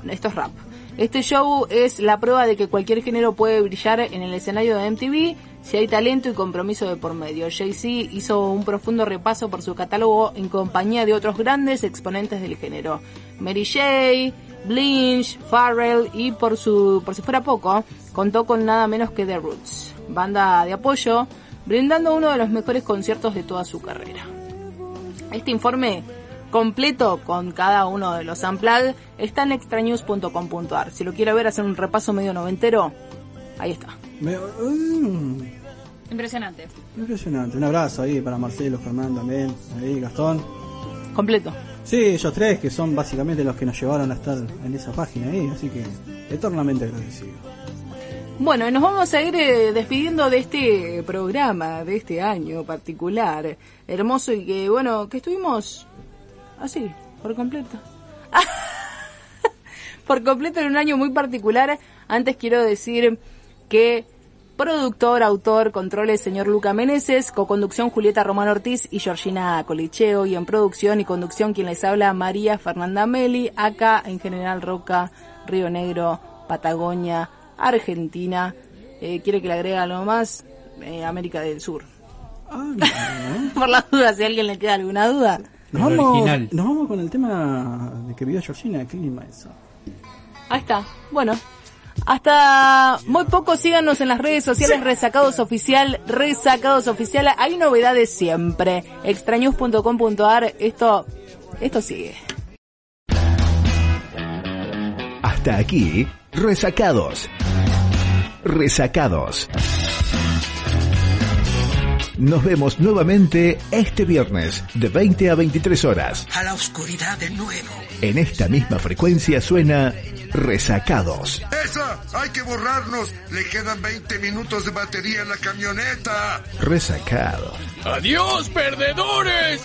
Esto es rap. Este show es la prueba de que cualquier género puede brillar en el escenario de MTV si hay talento y compromiso de por medio. Jay-Z hizo un profundo repaso por su catálogo en compañía de otros grandes exponentes del género. Mary J, Blinch, Farrell y por su por si fuera poco, contó con nada menos que The Roots, banda de apoyo, brindando uno de los mejores conciertos de toda su carrera. Este informe completo con cada uno de los Unplugged está en extranews.com.ar. Si lo quiere ver, hacer un repaso medio noventero, ahí está. Me- mm, Impresionante. impresionante. Un abrazo ahí para Marcelo, Fernando también, ahí Gastón. Completo. Sí, ellos tres que son básicamente los que nos llevaron a estar en esa página ahí, así que eternamente agradecido. Bueno, nos vamos a ir eh, despidiendo de este programa, de este año particular, hermoso y que, bueno, que estuvimos así, por completo. por completo en un año muy particular. Antes quiero decir que productor, autor, controles, señor Luca Meneses, co-conducción Julieta Román Ortiz y Georgina Colicheo, y en producción y conducción quien les habla María Fernanda Meli, acá en General Roca, Río Negro, Patagonia, Argentina. Eh, ¿Quiere que le agregue algo más? Eh, América del Sur. Por la duda, si a alguien le queda alguna duda. Nos vamos, nos vamos con el tema de que pidió Georgina, qué lindo eso. Ahí está. Bueno. Hasta muy poco síganos en las redes sociales Resacados Oficial, Resacados Oficial. Hay novedades siempre. Extraños.com.ar. Esto, esto sigue. Hasta aquí, resacados. Resacados. Nos vemos nuevamente este viernes de 20 a 23 horas. A la oscuridad de nuevo. En esta misma frecuencia suena Resacados. ¡Esa! ¡Hay que borrarnos! Le quedan 20 minutos de batería en la camioneta. Resacados. ¡Adiós, perdedores!